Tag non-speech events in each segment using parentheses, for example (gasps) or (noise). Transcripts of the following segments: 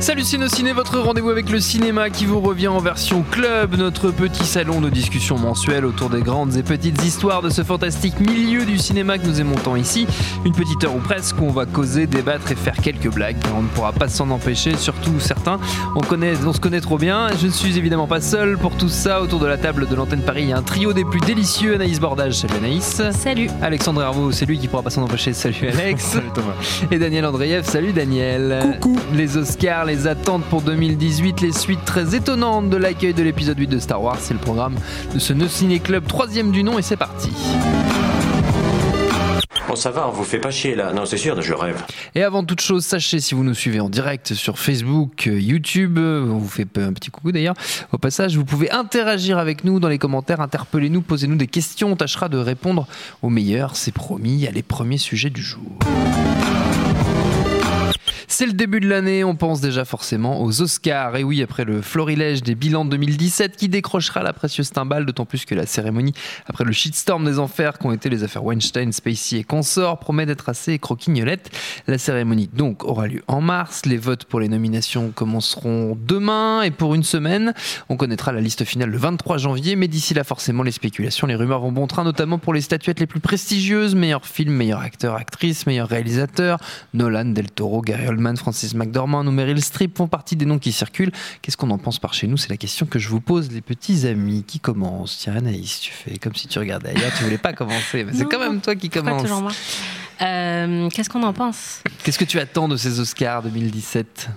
Salut Ciné, votre rendez-vous avec le cinéma qui vous revient en version club, notre petit salon de discussion mensuelle autour des grandes et petites histoires de ce fantastique milieu du cinéma que nous aimons tant ici. Une petite heure ou presque où on va causer, débattre et faire quelques blagues. On ne pourra pas s'en empêcher, surtout certains. On, connaît, on se connaît trop bien. Je ne suis évidemment pas seul pour tout ça. Autour de la table de l'antenne Paris, il y a un trio des plus délicieux. Anaïs Bordage, salut Anaïs. Salut. Alexandre Herveau, c'est lui qui pourra pas s'en empêcher. Salut Alex. (laughs) Salut Thomas. Et Daniel Andreev, salut Daniel. Coucou. Les Oscars, les attentes pour 2018, les suites très étonnantes de l'accueil de l'épisode 8 de Star Wars, c'est le programme de ce No Ciné Club troisième du nom et c'est parti. Bon, ça va, on vous fait pas chier là. Non, c'est sûr, je rêve. Et avant toute chose, sachez si vous nous suivez en direct sur Facebook, euh, YouTube, euh, on vous fait un petit coucou d'ailleurs. Au passage, vous pouvez interagir avec nous dans les commentaires, interpellez-nous, posez-nous des questions, on tâchera de répondre au meilleur, c'est promis, à les premiers sujets du jour. C'est le début de l'année, on pense déjà forcément aux Oscars. Et oui, après le florilège des bilans de 2017 qui décrochera la précieuse timbale, d'autant plus que la cérémonie, après le shitstorm des enfers qu'ont été les affaires Weinstein, Spacey et consorts, promet d'être assez croquignolette. La cérémonie donc aura lieu en mars. Les votes pour les nominations commenceront demain et pour une semaine. On connaîtra la liste finale le 23 janvier, mais d'ici là, forcément, les spéculations, les rumeurs vont bon train, notamment pour les statuettes les plus prestigieuses meilleur film, meilleur acteur, actrice, meilleur réalisateur. Nolan, Del Toro, Gary Oldman, Francis McDormand ou Meryl Streep font partie des noms qui circulent. Qu'est-ce qu'on en pense par chez nous? C'est la question que je vous pose, les petits amis. Qui commence Tiens, Anaïs, tu fais comme si tu regardais ailleurs, tu voulais pas commencer, mais c'est quand même toi qui commence. toujours moi Euh, Qu'est-ce qu'on en pense? Qu'est-ce que tu attends de ces Oscars 2017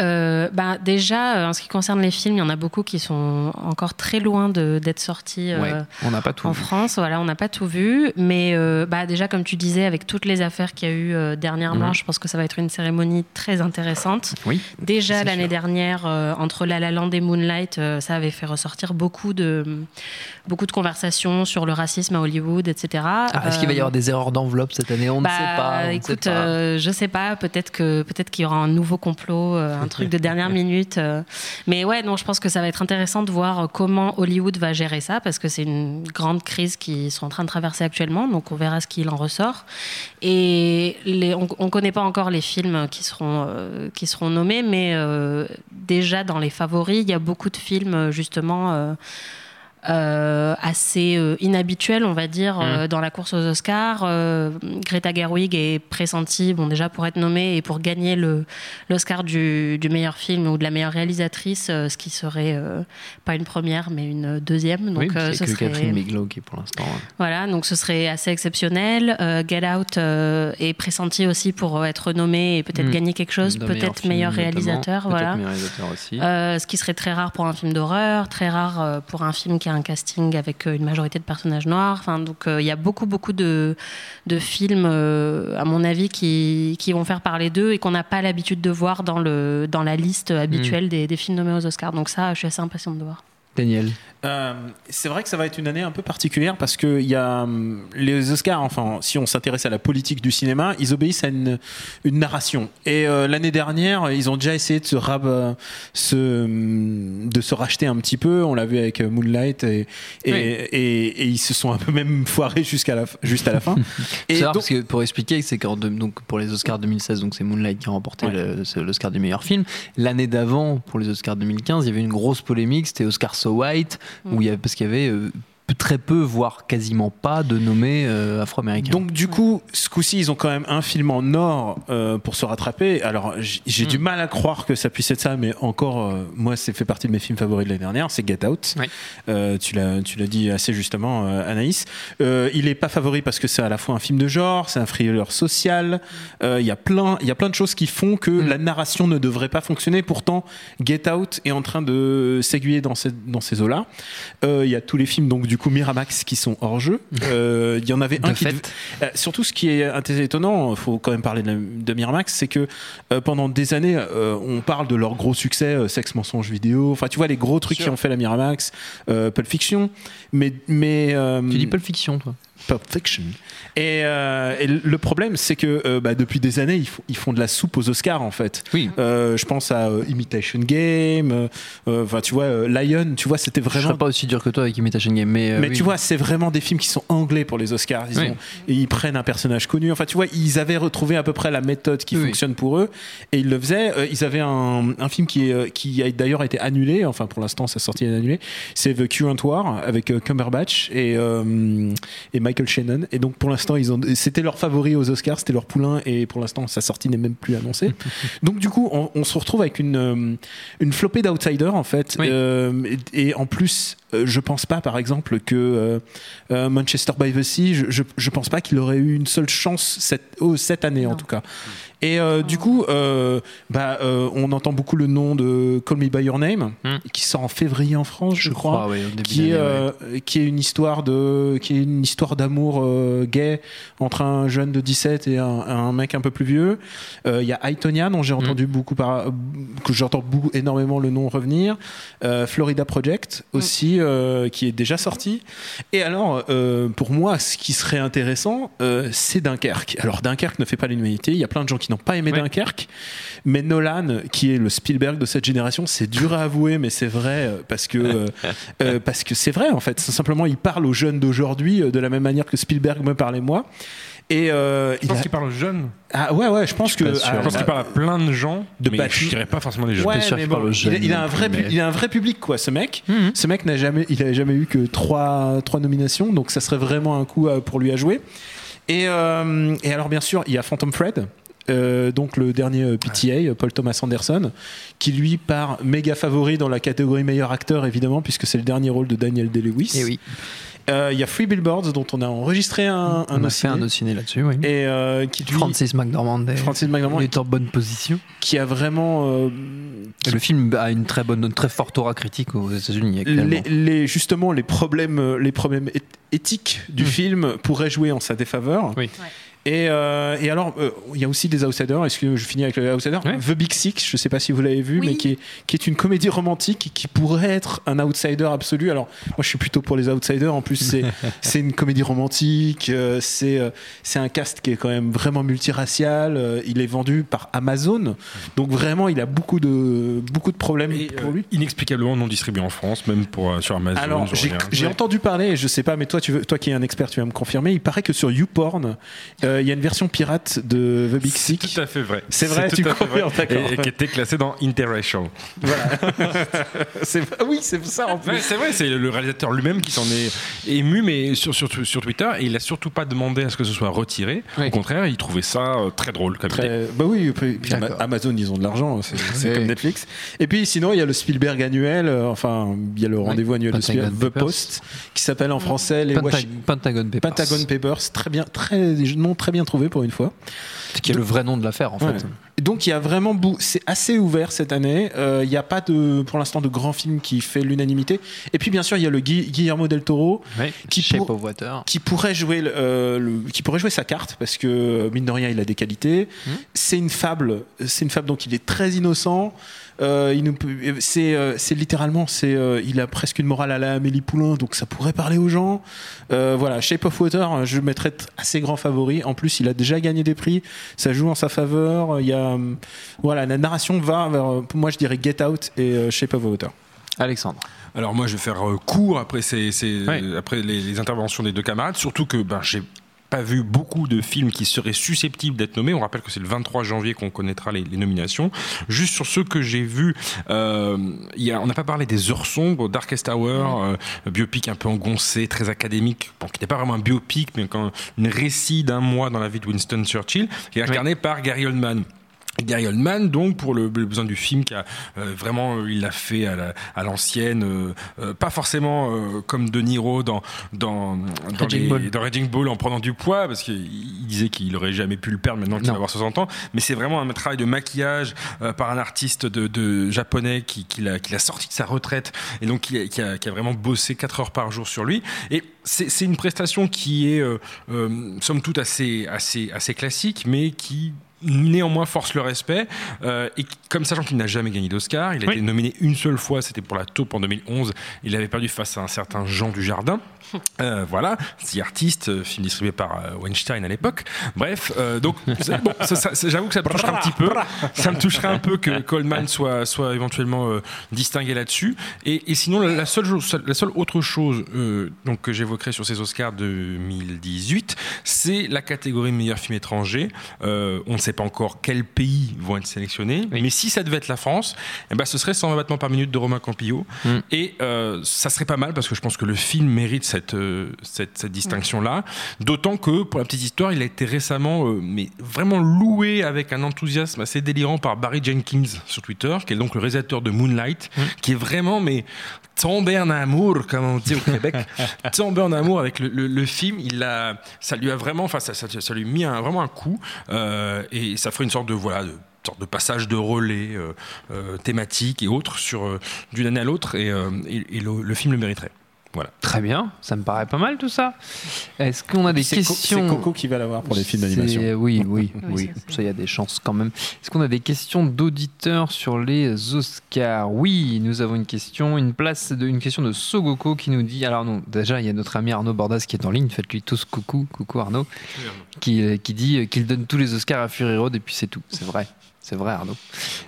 Euh, bah, Déjà, euh, en ce qui concerne les films, il y en a beaucoup qui sont encore très loin d'être sortis euh, Ouais, on n'a pas tout en vu. France. Voilà, on n'a pas tout vu. Mais euh, bah, déjà, comme tu disais, avec toutes les affaires qu'il y a eu dernièrement, Mhm. je pense que ça va être une cérémonie très intéressante. Oui. Déjà l'année dernière, entre La La Land et Moonlight, ça avait fait ressortir beaucoup de, beaucoup de conversations sur le racisme à Hollywood, etc. Ah, Est-ce qu'il va y avoir des erreurs d'enveloppe cette année? On bah, ne sait pas. on ne écoute, sait pas. euh, je sais pas. Peut-être que qu'il y aura un nouveau complot, truc de dernière minute. euh. mais ouais, non, je pense que ça va être intéressant de voir comment Hollywood va gérer ça parce que c'est une grande crise qu'ils sont en train de traverser actuellement. Donc on verra ce qu'il en ressort. Et on, on connaît pas encore les films qui seront euh, qui seront nommés, mais euh, déjà dans les favoris, il y a beaucoup de films justement. Euh, assez euh, inhabituel, on va dire, euh, dans la course aux Oscars. Euh, Greta Gerwig est pressentie, bon, déjà pour être nommée et pour gagner l'Oscar du, du meilleur film ou de la meilleure réalisatrice, euh, ce qui serait pas une première, mais une deuxième. Donc, oui, c'est ce que serait- Catherine Bigelow qui est pour l'instant. voilà, donc ce serait assez exceptionnel. Get Out est pressenti aussi pour être nommé et peut-être Mm. gagner quelque chose, peut-être meilleur réalisateur. Voilà. meilleur réalisateur aussi. Ce qui serait très rare pour un film d'horreur, très rare pour un film qui a un casting avec euh, une majorité de personnages noirs. Enfin, donc euh, il y a beaucoup beaucoup de, de films, euh, à mon avis, qui, qui vont faire parler d'eux et qu'on n'a pas l'habitude de voir dans, le, dans la liste habituelle Mm. des, des films nommés aux Oscars. Donc ça, je suis assez impatiente de voir. Daniel. Euh, c'est vrai que ça va être une année un peu particulière parce que y a hum, les Oscars, enfin, si on s'intéresse à la politique du cinéma, ils obéissent à une, une narration. Et euh, l'année dernière, ils ont déjà essayé de se, rab- se, de se racheter un petit peu. On l'a vu avec euh, Moonlight et, et, Oui. et- et ils se sont un peu même foirés jusqu'à la, juste à la fin. (laughs) Et donc, parce que pour expliquer, c'est donc pour les Oscars 2016, donc c'est Moonlight qui a remporté Ouais. l'Oscar du meilleur film. L'année d'avant, pour les Oscars 2015, il y avait une grosse polémique. C'était Oscar So White, où y avait, parce qu'il y avait euh, très peu, voire quasiment pas, de nommés euh, afro-américains. Donc du coup, ce coup-ci, ils ont quand même un film en or euh, pour se rattraper. Alors j'ai Mm. du mal à croire que ça puisse être ça, mais encore, euh, moi, c'est fait partie de mes films favoris de l'année dernière, c'est Get Out. Oui. Tu l'as, tu l'as dit assez justement, Anaïs. Il est pas favori parce que c'est à la fois un film de genre, c'est un thriller social. Il y a plein, il y a plein de choses qui font que Mm. la narration ne devrait pas fonctionner. Pourtant, Get Out est en train de s'aiguiller dans ces, dans ces eaux-là. Il y a tous les films donc du coup Miramax qui sont hors jeu. (laughs) Euh, Il y en avait un De qui euh, surtout, ce qui est assez étonnant, il faut quand même parler de, Miramax, c'est que euh, pendant des années, on parle de leur gros succès, sexe, mensonge, vidéo. Enfin, tu vois les gros trucs qui ont fait la Miramax, Pulp Fiction, mais mais Tu dis Pulp Fiction, toi Pulp Fiction. Et, euh, et le problème, c'est que euh, bah, depuis des années, ils, font- ils font de la soupe aux Oscars en fait. Oui. Euh, je pense à Imitation Game. Enfin, tu vois, Lion. Tu vois, c'était Je vraiment serais pas aussi dur que toi avec Imitation Game, mais. mais oui. tu vois, c'est vraiment des films qui sont anglais pour les Oscars. Ils, Oui. ont- et ils prennent un personnage connu. Enfin, tu vois, ils avaient retrouvé à peu près la méthode qui fonctionne pour eux. Et ils le faisaient. Ils avaient un, un film qui, est, qui a d'ailleurs été annulé. Enfin, pour l'instant, sa sortie est annulée. C'est The Current War avec Cumberbatch et, et Michael Shannon. Et donc, pour l'instant, ils ont, c'était leur favori aux Oscars. C'était leur poulain. Et pour l'instant, sa sortie n'est même plus annoncée. (laughs) donc, du coup, on, on se retrouve avec une, euh, une flopée d'outsiders, en fait. Oui. Euh, et, et en plus, euh, je pense pas, par exemple, que euh, euh, Manchester by the Sea, je, je, je pense pas qu'il aurait eu une seule chance cette, oh, cette année, en tout cas. Et euh, du coup, euh, bah, euh, on entend beaucoup le nom de Call Me By Your Name, Hmm. qui sort en février en France, je, crois. ouais, au début Qui est, ouais. qui est une histoire de qui est une histoire d'amour euh, gay entre un jeune de 17 et un, un mec un peu plus vieux. Euh, Il y a Aitonia dont j'ai Hmm. entendu beaucoup par, que j'entends beaucoup énormément le nom revenir. Euh, Florida Project aussi euh, qui est déjà sorti. Et alors euh, pour moi ce qui serait intéressant euh, c'est Dunkerque. Alors Dunkerque ne fait pas l'humanité. Il y a plein de gens qui n'ont pas aimé Ouais. Dunkerque, mais Nolan qui est le Spielberg de cette génération, c'est dur à avouer mais c'est vrai parce que (laughs) parce que c'est vrai en fait. Simplement il parle aux jeunes d'aujourd'hui de la même manière que Spielberg me parlait moi. Et euh, Je pense a- qu'il parle aux jeunes. ah ouais ouais je pense que sûr. ah, Je pense qu'il parle à plein de gens, De mais je dirais pas forcément les jeunes. Ouais, mais bon, il, a, il un vrai, pu- mais- il a un vrai public, quoi, ce mec. Mhm. Ce mec n'a jamais, il a jamais eu que trois, trois nominations, donc ça serait vraiment un coup à- pour lui à jouer. Et, euh, et alors, bien sûr, il y a Phantom Fred. euh, donc le dernier euh, PTA, Paul Thomas Anderson, qui lui part méga favori dans la catégorie meilleur acteur évidemment puisque c'est le dernier rôle de Daniel Day-Lewis. Eh oui, Euh, Il y a Free Billboards dont on a enregistré un, un on a fait un dossier là-dessus, oui. et euh, qui lui, Francis McDormand est- Francis McDormand il est en bonne position. qui a vraiment euh, le film a une très bonne, une très forte aura critique aux États-Unis actuellement. les, les- justement les problèmes les problèmes éth- éthiques du film pourraient jouer en sa défaveur Oui. Ouais. Et, euh, et alors euh, il y a aussi des outsiders est-ce que je finis avec les outsiders Ouais. The Big Six je sais pas si vous l'avez vu Oui. mais qui est, qui est une comédie romantique qui pourrait être un outsider absolu alors moi je suis plutôt pour les outsiders en plus c'est (laughs) c'est une comédie romantique euh, c'est euh, c'est un cast qui est quand même vraiment multiracial euh, il est vendu par Amazon donc vraiment il a beaucoup de beaucoup de problèmes Et, pour euh, lui inexplicablement non distribué en France, même pour, euh, sur Amazon. alors, j'ai entendu parler, je sais pas, mais toi, tu veux, toi qui es un expert, tu vas me confirmer. Il paraît que sur YouPorn, euh, il y a une version pirate de The Big Six. tout à fait vrai. C'est vrai, tu d'accord. Et, et qui était classé dans Interracial. Ah (laughs) oui, c'est ça en plus. Ouais, c'est vrai, c'est le réalisateur lui-même qui s'en est ému, mais sur, sur, sur Twitter, et il a surtout pas demandé à ce que ce soit retiré. Oui. Au contraire, il trouvait ça euh, très drôle comme idée. Très- bah oui, puis- puis. Amazon, ils ont de l'argent, c'est c'est comme Netflix. Et puis sinon, il y a le Spielberg annuel, euh, enfin, il y a le rendez-vous annuel de Spielberg, The. Post, qui s'appelle en français les Pentag- Pentagon Papers. Pentagon Papers, très bien, très nom très bien trouvé pour une fois. qui est le vrai nom de l'affaire en Ouais. fait. Donc il y a vraiment c'est assez ouvert cette année. Euh, Il n'y a pas de pour l'instant de grand film qui fait l'unanimité. Et puis bien sûr il y a le Gui- Guillermo del Toro Qui pour- pourrait jouer le, euh, le- qui pourrait jouer sa carte parce que euh, mine de rien il a des qualités. Mhm. C'est une fable, c'est une fable donc il est très innocent. Euh, il nous peut- c'est euh, c'est littéralement c'est euh, il a presque une morale à la Amélie Poulain donc ça pourrait parler aux gens. Euh, voilà Shape of Water je le mettrais assez grand favori. En plus il a déjà gagné des prix, ça joue en sa faveur. Il y a voilà la narration va vers pour moi je dirais Get Out et euh, Shape of Water. Alexandre. Alors moi je vais faire court après, ces, ces- Ouais. après les, les interventions des deux camarades, surtout que ben, j'ai pas vu beaucoup de films qui seraient susceptibles d'être nommés. On rappelle que c'est le 23 janvier qu'on connaîtra les, les nominations. Juste sur ceux que j'ai vus, euh, y a- on n'a pas parlé des Heures sombres, Darkest Hour, euh, biopic un peu engoncé, très académique, bon, qui n'est pas vraiment un biopic, mais quand un récit d'un mois dans la vie de Winston Churchill, qui est incarné par Gary Oldman. Gary Oldman, donc pour le, le besoin du film, qui a euh, vraiment, euh, il l'a fait à la- à l'ancienne, euh, euh, pas forcément euh, comme De Niro dans dans dans, Raging les- Bull. dans Raging Bull en prenant du poids, parce qu'il il disait qu'il aurait jamais pu le perdre maintenant qu'il va avoir 60 ans. Mais c'est vraiment un travail de maquillage euh, par un artiste de, de japonais qui, qui l'a qui l'a sorti de sa retraite et donc qui a, qui a- qui a vraiment bossé 4 heures par jour sur lui. Et c'est c'est une prestation qui est euh, euh, somme toute assez assez assez classique, mais qui néanmoins force le respect euh, et comme sachant qu'il n'a jamais gagné d'Oscar il a Oui. été nominé une seule fois c'était pour la taupe en 2011 il avait perdu face à un certain Jean Dujardin. (laughs) Euh, voilà The Artist euh, film distribué par euh, Weinstein à l'époque. Bref donc (laughs) bon, j'avoue que ça me toucherait un petit peu. Ça me toucherait un peu que Coleman soit, soit éventuellement distingué là-dessus. Et, et sinon la, la seule, la seule autre chose donc, que j'évoquerai sur ces Oscars 2018 c'est la catégorie meilleur film étranger. On ne sait pas encore quels pays vont être sélectionnés, Oui. mais si ça devait être la France, eh ben, ce serait 120 battements par minute de Romain Campillo. Mm. Et euh, ça serait pas mal parce que je pense que le film mérite cette, euh, cette, cette distinction-là. D'autant que, pour la petite histoire, il a été récemment euh, mais vraiment loué avec un enthousiasme assez délirant par Barry Jenkins sur Twitter, qui est donc le réalisateur de Moonlight, qui est vraiment mais tombé en amour, comme on dit au Québec, (laughs) tombé en amour avec le, le- le film. Il a, ça lui a vraiment, enfin, ça, ça, ça lui a mis un- vraiment un coup, euh, et ça ferait une sorte de voilà. De, passage de relais euh, euh, thématique et autres sur euh, d'une année à l'autre et, le film le mériterait. Voilà. Très bien, ça me paraît pas mal tout ça. Est-ce qu'on a des questions C'est Coco qui va l'avoir pour les films d'animation. Oui, (laughs) oui, Oui, oui. ça, il y a des chances quand même. Est-ce qu'on a des questions d'auditeurs sur les Oscars? Oui, nous avons une question, une place de, une question de Sogoko qui nous dit. Alors non, déjà il y a notre ami Arnaud Bordas qui est en ligne. Faites-lui tous coucou, coucou Arnaud, qui, euh, qui dit qu'il donne tous les Oscars à Fury Road et puis c'est tout. C'est vrai. C'est vrai, Arnaud.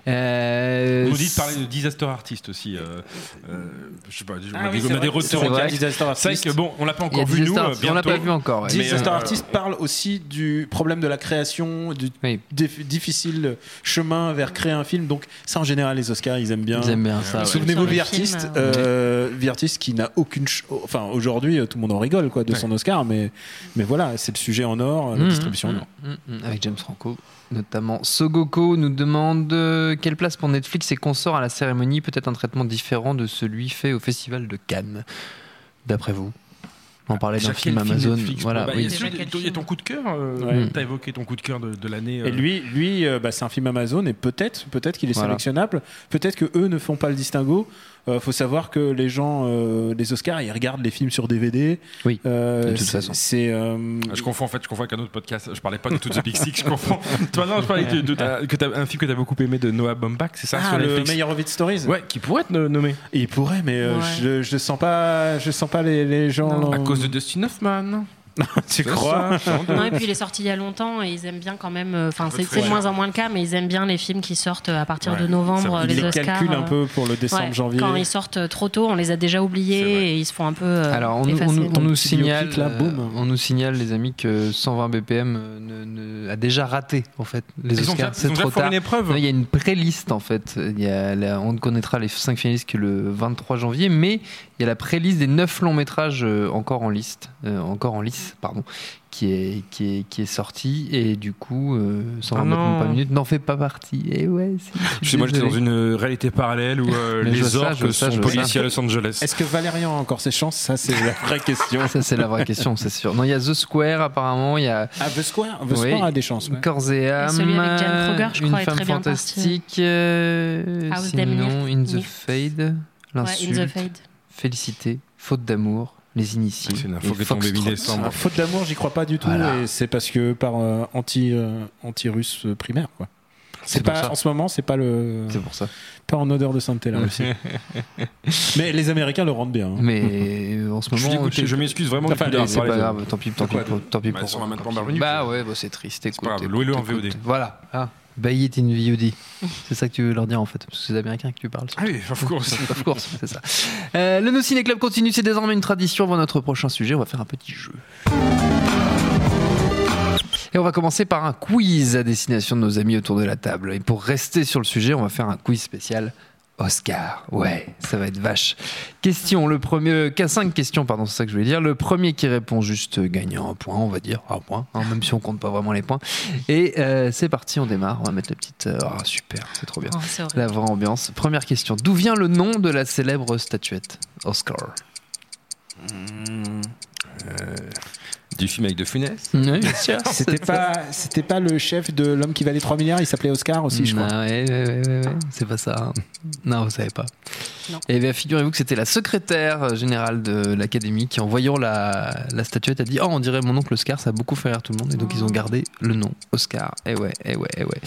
Euh, On nous dit de parler de disaster artist aussi. euh, euh, je sais pas, on Ah a on a des retours. c'est Artist. que bon, on l'a pas encore vu nous. Disaster Artist, on l'a pas vu encore. Mais, Disaster euh, Artist parle aussi du problème de la création, du Oui. dif- difficile chemin vers créer un film. Donc ça, en général, les Oscars, ils aiment bien. Ils aiment bien ça. ouais. Souvenez-vous de le Artist, film, euh, The Artist qui n'a aucune. Enfin, aujourd'hui, tout le monde en rigole quoi de Ouais. son Oscar, mais mais voilà, c'est le sujet en or, la Mmh, distribution en mmh, or. mmh, mmh, avec James Franco notamment. Sogoko nous demande euh, quelle place pour Netflix et consorts à la cérémonie, peut-être un traitement différent de celui fait au Festival de Cannes, d'après vous? On parlait d'un film film Amazon. Netflix, voilà, bah, oui. il y a ton coup de cœur. euh, Ouais. T'as évoqué ton coup de cœur de, de l'année. Et euh, lui, lui, euh, bah, c'est un film Amazon et peut-être, peut-être qu'il est Voilà. sélectionnable. Peut-être que eux ne font pas le distinguo. Euh, faut savoir que les gens, euh, les Oscars, ils regardent les films sur DVD. Oui, Euh, de toute c'est- façon. C'est euh, Je confonds en fait, je confonds avec un autre podcast. Je parlais pas de To the Big Six, je confonds. (laughs) Toi non, je parlais de, de- de- que un film que t'as beaucoup aimé de Noah Baumbach, c'est ça ah, sur le Netflix? Meyerowitz Stories. Ouais, qui pourrait être nommé Il pourrait, mais euh, Ouais. je, je sens pas, je sens pas les, les gens. Non. à cause de Dustin Hoffman. (laughs) tu crois ça. Non, et puis il est sorti il y a longtemps et ils aiment bien quand même. euh, Enfin, c'est de moins en moins le cas, mais ils aiment bien les films qui sortent à partir Ouais, de novembre, ça, les, les Oscars. calcule un euh, peu pour le décembre, ouais, janvier. Quand ils sortent trop tôt, on les a déjà oubliés et ils se font un peu. euh, Alors, on, nous- on on signale, là, euh, boum. on nous signale, les amis, que 120 BPM euh, ne- ne- a déjà raté en fait les Ils Oscars. C'est trop tard. une épreuve. Non, Il y a une pré-liste en fait. Il y a on connaîtra les 5 finalistes que le 23 janvier, mais il y a la pré-liste des 9 longs métrages euh, encore en liste, euh, encore en lice, pardon, qui est, qui est, qui est sorti et du coup, euh, 120 Ah minute n'en fait pas partie. Et ouais, Je suis sais, moi j'étais dans une réalité parallèle où euh, (laughs) les orques sont policiers à Los Angeles. Est-ce que Valérian a encore ses chances? Ça, c'est la vraie question. (laughs) Ça, c'est la vraie question, c'est sûr. Non, il y a The Square apparemment, il y a Ah, The Square, The Oui. Square a des chances. ouais. Corps et âme, celui avec Jane Kruger, je une crois, est femme très bien fantastique, euh, House sinon. In the Fade, Ouais, In l'insulte, the Fade. Félicité, faute d'amour, les initiés. C'est une info qui est tombée mi-décembre. Ah, faute d'amour, j'y crois pas du tout. Voilà. Et c'est parce que par euh, anti, euh, anti-russe euh, primaire. Quoi. C'est pas ça. en ce moment, c'est pas le C'est pour ça. pas en odeur de sainteté la Russie. (laughs) Mais les Américains le rendent bien. hein. Mais euh, en ce moment, je m'excuse vraiment. Enfin, c'est pas grave, tant pis, tant pis, tant pis Bah. Bah ouais, bah, c'est triste. Pas grave, louez-le en. VOD. Voilà. Buy it in VOD. c'est ça que tu veux leur dire en fait, parce que c'est les Américains que tu parles. Ah oui, of course. (laughs) of course, c'est ça. Euh, le No Ciné Club continue, c'est désormais une tradition. Avant notre prochain sujet, on va faire un petit jeu. Et on va commencer par un quiz à destination de nos amis autour de la table. Et pour rester sur le sujet, on va faire un quiz spécial Oscar. Ouais, ça va être vache. Question, le premier, qu'à cinq questions, pardon, c'est ça que je voulais dire. Le premier qui répond juste gagne un point, on va dire, un point, hein, même si on compte pas vraiment les points. Et euh, c'est parti, on démarre. On va mettre la petite. euh, Ah, super, c'est trop bien. Oh. La vraie ambiance. Première question. D'où vient le nom de la célèbre statuette? Oscar Du film avec De Funès Oui, bien sûr. C'était pas, c'était pas le chef de l'homme qui valait 3 milliards, il s'appelait Oscar aussi, je crois. Ah ouais, ouais, ouais, ouais, ouais. C'est pas ça. hein. Non, vous savez pas. Non. Et bien, figurez-vous que c'était la secrétaire générale de l'académie qui, en voyant la, la statuette, a dit Oh, on dirait mon oncle Oscar, ça a beaucoup fait rire tout le monde. Et donc, ils ont gardé le nom Oscar. Eh ouais, eh ouais, eh ouais.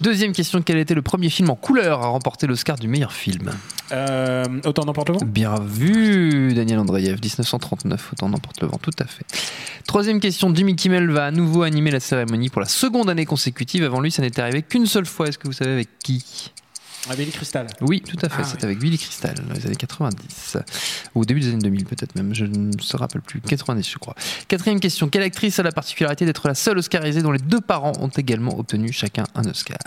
Deuxième question quel était le premier film en couleur à remporter l'Oscar du meilleur film? Euh, autant n'emporte le vent Bien vu, Daniel Andreev, 1939, autant n'emporte le vent, tout à fait. Troisième question, Jimmy Kimmel va à nouveau animer la cérémonie pour la seconde année consécutive. Avant lui, ça n'était arrivé qu'une seule fois. Est-ce que vous savez avec qui? Ah, Billy Crystal. Oui, tout à fait, Ah, c'est oui. avec Billy Crystal, dans les années 90. Ou au début des années 2000 peut-être même, je ne me rappelle plus. 90 je crois. Quatrième question, quelle actrice a la particularité d'être la seule Oscarisée dont les deux parents ont également obtenu chacun un Oscar?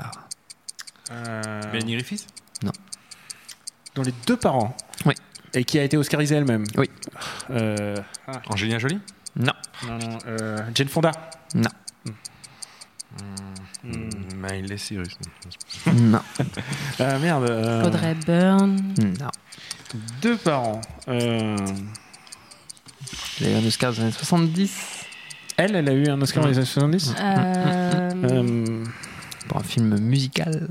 Euh, Mélanie Griffith dont les deux parents? Oui. Et qui a été Oscarisée elle-même? Oui. Euh, Angelina Jolie? Non, non, non, euh, Jane Fonda. non, Miley Cyrus. non, Ah merde. euh, Audrey Byrne. non. Deux parents. Euh, Il a eu un Oscar des années 70 elle, elle a eu un Oscar dans les années 70 Euh, (laughs) Euh, pour un film musical.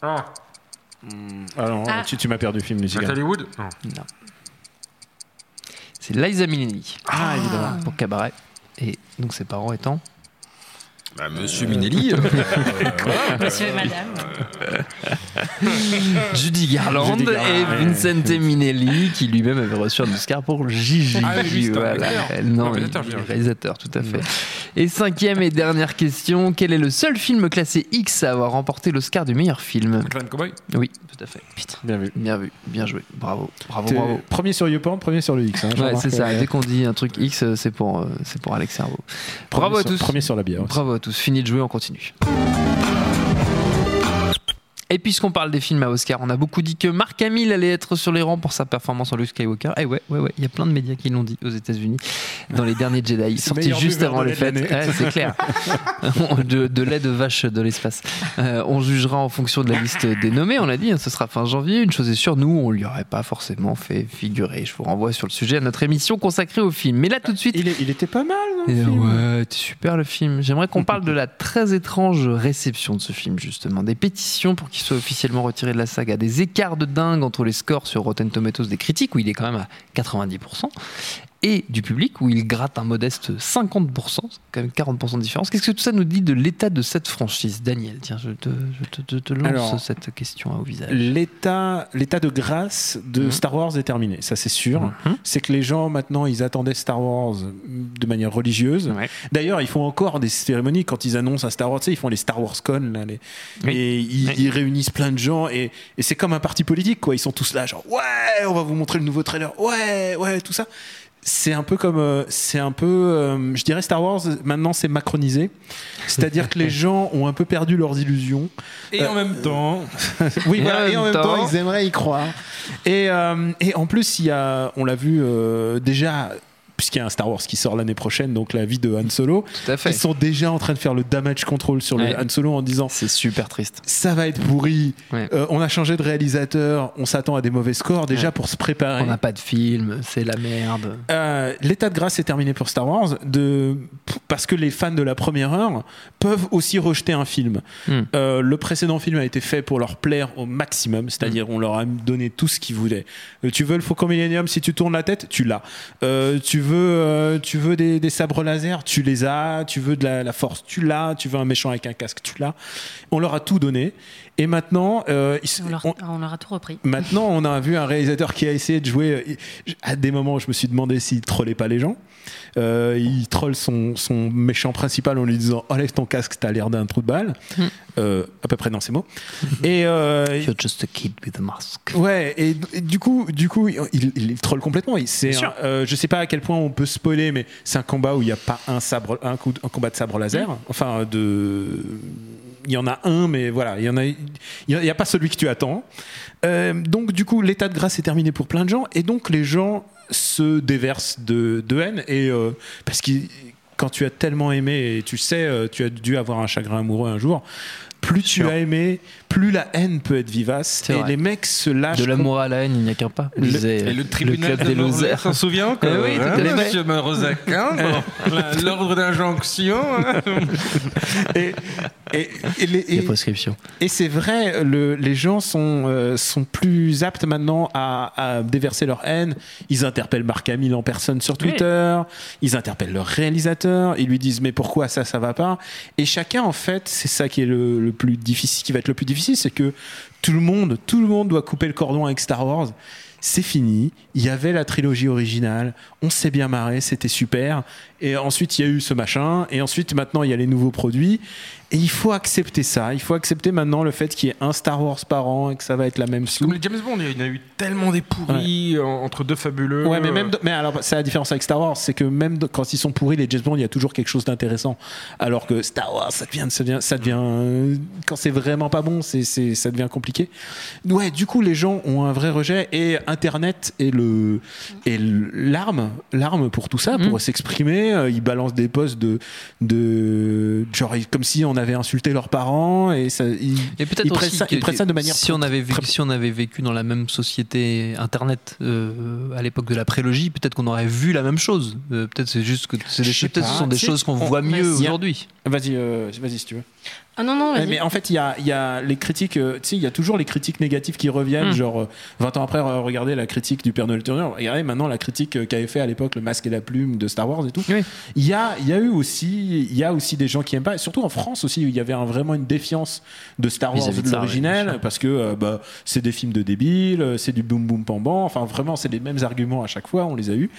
Ah non, Ah. tu, tu m'as perdu film musical. Wood? Non. Non. C'est Liza Minnelli Ah, évidemment. pour Cabaret. Et donc ses parents étant Bah, Monsieur Minelli. euh, (laughs) Monsieur et madame. (laughs) Judy Garland Judy Garland, et ouais. Vincente Minnelli qui lui-même avait reçu un Oscar pour Gigi. Ah oui, Voilà. Non, réalisateur, il- réalisateur, tout à fait. Et cinquième et dernière question, quel est le seul film classé X à avoir remporté l'Oscar du meilleur film? Clan Cowboy? Oui, tout à fait. Bien vu. Bien vu, bien joué. Bravo, bravo, bravo. Premier sur YouPorn, premier sur le X. hein, Ouais, c'est ça. euh, Dès qu'on dit un truc X, euh, c'est pour, euh, c'est pour Alex Servo. premier Bravo à sur- tous. Premier sur la bière. Bravo à tous. Fini de jouer, on continue. Et puisqu'on parle des films à Oscar, on a beaucoup dit que Mark Hamill allait être sur les rangs pour sa performance en Luke Skywalker. Et ouais, ouais, ouais, il y a plein de médias qui l'ont dit aux États-Unis dans les derniers Jedi, (laughs) sortis juste avant les fêtes. Ouais, c'est clair. (laughs) de, de lait de vache de l'espace. Euh, on jugera en fonction de la liste des nommés, on l'a dit, hein, ce sera fin janvier. Une chose est sûre, nous, on lui aurait pas forcément fait figurer. Je vous renvoie sur le sujet à notre émission consacrée au film. Mais là, tout de suite, Il, est- il était pas mal, le film? ouais, c'est super le film. J'aimerais qu'on parle de la très étrange réception de ce film, justement. Des pétitions pour qu'il soit officiellement retiré de la saga. Des écarts de dingue entre les scores sur Rotten Tomatoes des critiques, où il est quand même à 90%, et du public, où il gratte un modeste 50%. C'est quand même 40% de différence. Qu'est-ce que tout ça nous dit de l'état de cette franchise? Daniel, tiens, je te, je te- te- te lance Alors, cette question au visage. L'état, l'état de grâce de Mhm. Star Wars est terminé, ça c'est sûr. Mhm. C'est que les gens maintenant ils attendaient Star Wars de manière religieuse. Ouais. D'ailleurs, ils font encore des cérémonies quand ils annoncent un Star Wars. Tu sais, ils font les Star Wars Con là, les- Oui. et ils, Oui. ils réunissent plein de gens et, et c'est comme un parti politique quoi. Ils sont tous là genre ouais, on va vous montrer le nouveau trailer. Ouais, ouais, tout ça. C'est un peu comme, euh, c'est un peu, euh, je dirais Star Wars. Maintenant, c'est macronisé, c'est-à-dire que les (laughs) gens ont un peu perdu leurs illusions. Et en même temps, (laughs) Oui, Et voilà, en et en même même temps, temps- ils aimeraient y croire. Et, euh, et en plus, il y a, on l'a vu euh, déjà, puisqu'il y a un Star Wars qui sort l'année prochaine, donc la vie de Han Solo. Tout à fait. Ils sont déjà en train de faire le damage control sur le. Han Solo en disant C'est super triste. ça va être pourri. Ouais. Euh, on a changé de réalisateur, on s'attend à des mauvais scores déjà Ouais. pour se préparer. On n'a pas de film, c'est la merde. Euh, L'état de grâce est terminé pour Star Wars de, parce que les fans de la première heure peuvent aussi rejeter un film. Hmm. Euh, le précédent film a été fait pour leur plaire au maximum, c'est-à-dire on leur a donné tout ce qu'ils voulaient. Tu veux le Faucon Millennium, si tu tournes la tête, tu l'as. Tu veux, euh, tu veux des, des sabres laser, tu les as. Tu veux de la, la force, tu l'as. Tu veux un méchant avec un casque, tu l'as. On leur a tout donné. Et maintenant, euh, ils- On leur, on- on leur a tout repris. Maintenant, on a vu un réalisateur qui a essayé de jouer. euh, À des moments, je me suis demandé s'il trollait pas les gens. Euh, il troll son, son méchant principal en lui disant Enlève ton casque, t'as l'air d'un trou de balle. Euh, à peu près dans ces mots. (laughs) Et euh, You're just a kid with a mask. Ouais, et, et du coup, du coup, il, il- il troll complètement. Il- C'est, euh, je sais pas à quel point on peut spoiler, mais c'est un combat où il n'y a pas un sabre, un, coup, un combat de sabre laser. Enfin, de, il y en a un, mais voilà, il y en a, il n'y a pas celui que tu attends. Euh, donc du coup, l'état de grâce est terminé pour plein de gens, et donc les gens se déversent de, de haine et euh, parce que quand tu as tellement aimé et tu sais, euh, tu as dû avoir un chagrin amoureux un jour. Plus tu as aimé, plus la haine peut être vivace. Et vrai. les mecs se lâchent. De l'amour à la haine, il n'y a qu'un pas. Le- disait Et le tribunal club de des losers. S'en souvient Eh oui, tout à hein. Monsieur (laughs) bon, la- l'ordre d'injonction. hein. (laughs) et, et, et les- Les et- prescriptions. Et c'est vrai, le- les gens sont, euh, sont plus aptes maintenant à, à déverser leur haine. Ils interpellent Marc Hamill en personne sur Twitter, ils interpellent leur réalisateur, ils lui disent mais pourquoi ça, ça va pas? Et chacun, en fait, c'est ça qui est le, le plus difficile, qui va être le plus difficile, c'est que tout le monde, tout le monde doit couper le cordon avec Star Wars. C'est fini. Il y avait la trilogie originale. On s'est bien marré. C'était super. Et ensuite, il y a eu ce machin. Et ensuite, maintenant, il y a les nouveaux produits. Et il faut accepter ça. Il faut accepter maintenant le fait qu'il y ait un Star Wars par an et que ça va être la même Comme soupe. les James Bond, il y en a eu tellement des pourris en- entre deux fabuleux. Ouais, mais même, mais alors, c'est la différence avec Star Wars, c'est que même quand ils sont pourris, les James Bond, il y a toujours quelque chose d'intéressant. Alors que Star Wars, ça devient, ça devient, ça devient euh, quand c'est vraiment pas bon, c'est, c'est, ça devient compliqué. Ouais, du coup, les gens ont un vrai rejet et Internet est le, est l'arme, l'arme pour tout ça, pour s'exprimer. Euh, Ils balancent des posts de, de, genre, comme si on avait insulté leurs parents et ça, ils, Et peut-être ça, ça de manière si on avait vécu, très- si on avait vécu dans la même société internet euh, à l'époque de la prélogie, peut-être qu'on aurait vu la même chose. Euh, peut-être c'est juste que c'est des, peut-être ce sont des choses qu'on on- voit mieux aujourd'hui. Vas-y, euh, vas-y si tu veux. Ah non, non, vas-y. mais en fait, il y a, il y a les critiques, euh, tu sais, il y a toujours les critiques négatives qui reviennent. Mm. Genre, euh, 20 ans après, euh, regardez la critique du Père Noël Turner. Regardez maintenant la critique euh, qu'avait fait à l'époque le masque et la plume de Star Wars et tout. Oui. Il y a, il y a eu aussi, il y a aussi des gens qui aiment pas. Et surtout en France aussi, où il y avait un- vraiment une défiance de Star Wars Vis-à-vis de de parce que euh, bah, c'est des films de débiles, c'est du boum boum pam bam. Enfin, vraiment, c'est les mêmes arguments à chaque fois. On les a eus.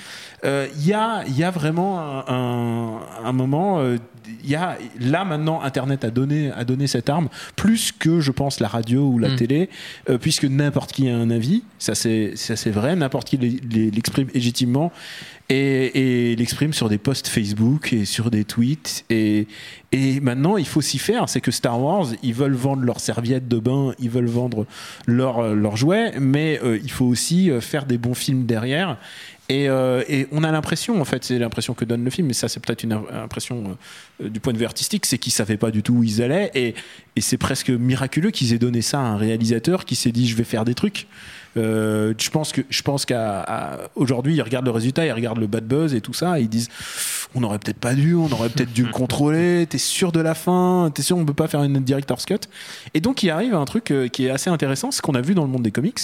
Euh, Il y a, il y a vraiment un, un- un moment. euh, il y a là maintenant Internet a donné a donné cette arme plus que je pense la radio ou la Mm. télé euh, puisque n'importe qui a un avis ça c'est ça c'est vrai n'importe qui l'e- l'e- l'exprime légitimement et, et l'exprime sur des posts Facebook et sur des tweets et et maintenant il faut s'y faire c'est que Star Wars ils veulent vendre leurs serviettes de bain ils veulent vendre leurs leurs jouets mais euh, il faut aussi euh, faire des bons films derrière et, euh, et on a l'impression, en fait, c'est l'impression que donne le film, mais ça c'est peut-être une im- impression euh, du point de vue artistique, c'est qu'ils savaient pas du tout où ils allaient, et c'est presque miraculeux qu'ils aient donné ça à un réalisateur qui s'est dit je vais faire des trucs. Euh, je pense que je pense qu'à à- aujourd'hui ils regardent le résultat, ils regardent le bad buzz et tout ça, et ils disent on aurait peut-être pas dû, on aurait peut-être dû le contrôler. (laughs) T'es sûr de la fin T'es sûr on peut pas faire une director's cut Et donc il arrive un truc euh, qui est assez intéressant, ce qu'on a vu dans le monde des comics,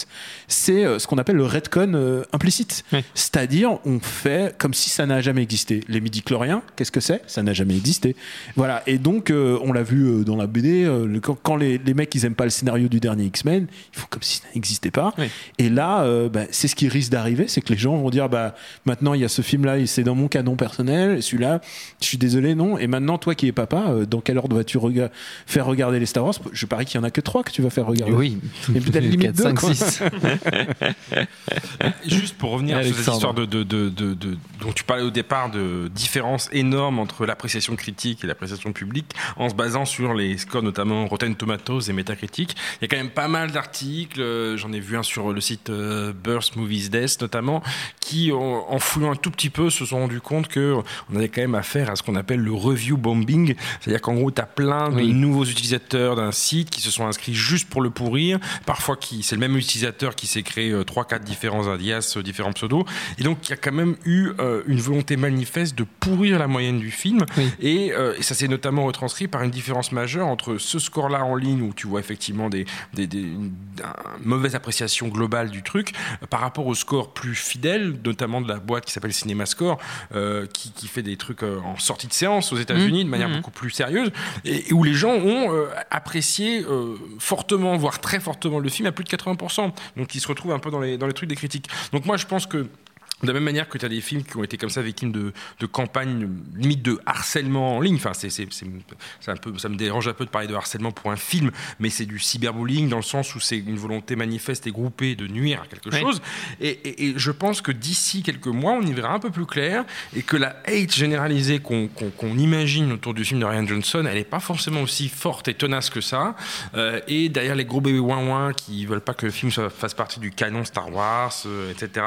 c'est euh, ce qu'on appelle le retcon implicite. Oui. C'est-à-dire, on fait comme si ça n'a jamais existé. Les midi-chloriens, qu'est-ce que c'est? Ça n'a jamais existé. Voilà. Et donc, on l'a vu dans la BD, quand, quand les, les mecs, ils aiment pas le scénario du dernier X-Men, ils font comme si ça n'existait pas. Oui. Et là, euh, bah, c'est ce qui risque d'arriver, c'est que les gens vont dire, bah, maintenant, il y a ce film-là, et c'est dans mon canon personnel, celui-là, je suis désolé, non. Et maintenant, toi qui es papa, euh, dans quel ordre vas-tu rega- faire regarder les Star Wars? Je parie qu'il y en a que trois que tu vas faire regarder. Oui. Et peut-être (laughs) limite 4, deux, 5, quoi. 6. (laughs) Juste pour revenir sur cette Alexandre. histoire de, de, de, de- de- dont tu parlais au départ de différence énorme entre l'appréciation critique et l'appréciation publique en se basant sur les scores notamment Rotten Tomatoes et Metacritic. Il y a quand même pas mal d'articles, euh, j'en ai vu un sur le site euh, Burst Movies Desk notamment, qui en fouillant un tout petit peu se sont rendus compte que on avait quand même affaire à ce qu'on appelle le review bombing, c'est-à-dire qu'en gros tu as plein de Oui. nouveaux utilisateurs d'un site qui se sont inscrits juste pour le pourrir, parfois qui c'est le même utilisateur qui s'est créé euh, trois quatre différents alias, euh, différents pseudos et donc il y a quand même eu euh, une volonté manifeste de pourrir la moyenne du film Oui. et, euh, et ça s'est notamment retranscrit par une différence majeure entre ce score-là en ligne où tu vois effectivement des, des, des- une, une mauvaise appréciation globale du truc euh, par rapport au score plus fidèle, notamment de la boîte qui s'appelle CinemaScore, euh, qui, qui fait des trucs euh, en sortie de séance aux États-Unis de manière Mhm. beaucoup plus sérieuse et, et où les gens ont euh, apprécié euh, fortement, voire très fortement le film à plus de 80%. Donc ils se retrouvent un peu dans les, dans les trucs des critiques. Donc moi je pense que De la même manière que tu as des films qui ont été comme ça victimes de, de campagnes limite de harcèlement en ligne. Enfin, c'est, c'est, c'est, c'est un peu, ça me dérange un peu de parler de harcèlement pour un film, mais c'est du cyberbullying dans le sens où c'est une volonté manifeste et groupée de nuire à quelque Oui. chose. Et, et- et je pense que d'ici quelques mois, on y verra un peu plus clair et que la hate généralisée qu'on, qu'on- qu'on imagine autour du film de Ryan Johnson, elle n'est pas forcément aussi forte et tenace que ça. Euh, et derrière les gros bébés ouin qui veulent pas que le film soit- fasse partie du canon Star Wars, euh, etc.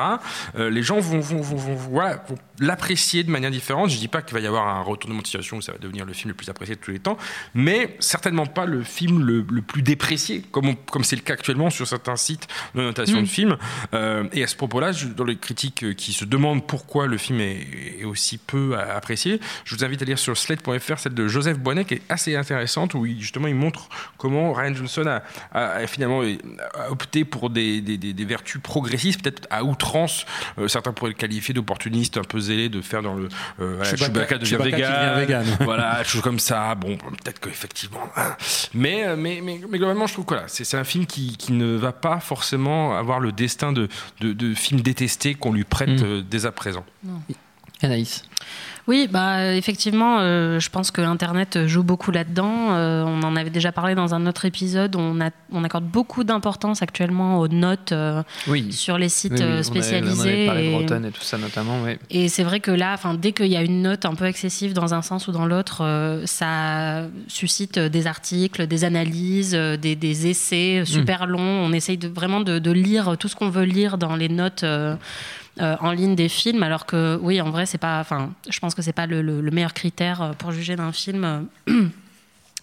euh, les gens vont, vont, vont, vont- voilà, vont l'apprécier de manière différente. Je dis pas qu'il va y avoir un retournement de situation où ça va devenir le film le plus apprécié de tous les temps, mais certainement pas le film le, le plus déprécié, comme on- comme c'est le cas actuellement sur certains sites de notation de films. Euh, et à ce propos-là, dans les critiques euh, qui se demandent pourquoi le film est, est aussi peu apprécié, je vous invite à lire sur slate.fr celle de Joseph Bonnet qui est assez intéressante où il, justement il montre comment Ryan Johnson a, a- a finalement euh, a opté pour des, des- des- des vertus progressistes, peut-être à outrance. Euh, certains pourraient le qualifier d'opportuniste, un peu zélé de faire dans le euh, voilà, Chewbacca- Chewbacca devient Chewbacca qui devient vegan, vegan. (laughs) voilà, des choses comme ça. Bon, peut-être qu'effectivement. hein. Mais, euh, mais, mais, mais globalement, je trouve que voilà, c'est c'est un film qui, qui ne va pas forcément avoir le destin de, de, de film détesté qu'on lui prête Mm. euh, dès à présent. Anaïs. Oui, bah effectivement, euh, je pense que Internet joue beaucoup là-dedans. Euh, on en avait déjà parlé dans un autre épisode. On, a, on accorde beaucoup d'importance actuellement aux notes euh, Oui. sur les sites Oui, oui, on euh, avait- spécialisés. On avait parlé de et- tout ça notamment. Et c'est vrai que là, dès qu'il y a une note un peu excessive dans un sens ou dans l'autre, euh, ça suscite des articles, des analyses, euh, des, des essais super longs. On essaye de, vraiment de, de lire tout ce qu'on veut lire dans les notes. Euh, en ligne des films, alors que oui, en vrai, c'est pas. Enfin, je pense que c'est pas le, le- le meilleur critère euh, pour juger d'un film. euh, (clears throat)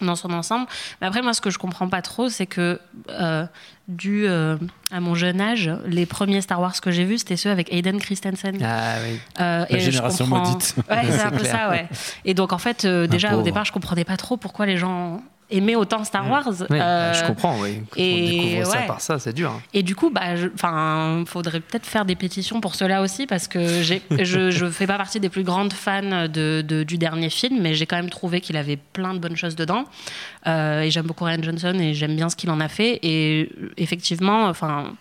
dans son ensemble. Mais après, moi, ce que je comprends pas trop, c'est que, euh, dû euh, à mon jeune âge, les premiers Star Wars que j'ai vus, c'était ceux avec Hayden Christensen. Ah oui. Euh, La et génération comprends- maudite. Ouais, c'est un peu (laughs) ça, ouais. Et donc, en fait, déjà, au départ, je comprenais pas trop pourquoi les gens aimaient autant Star Wars. Oui, Euh, je comprends, oui. Quand et on découvre ça ouais. par ça, c'est dur. hein. et du coup, bah, enfin, faudrait peut-être faire des pétitions pour cela aussi, parce que (laughs) je, je fais pas partie des plus grandes fans de, de- du dernier film, mais j'ai quand même trouvé qu'il avait plein de bonnes choses dedans. Euh, et j'aime beaucoup Ryan Johnson et j'aime bien ce qu'il en a fait. Et euh, effectivement, enfin.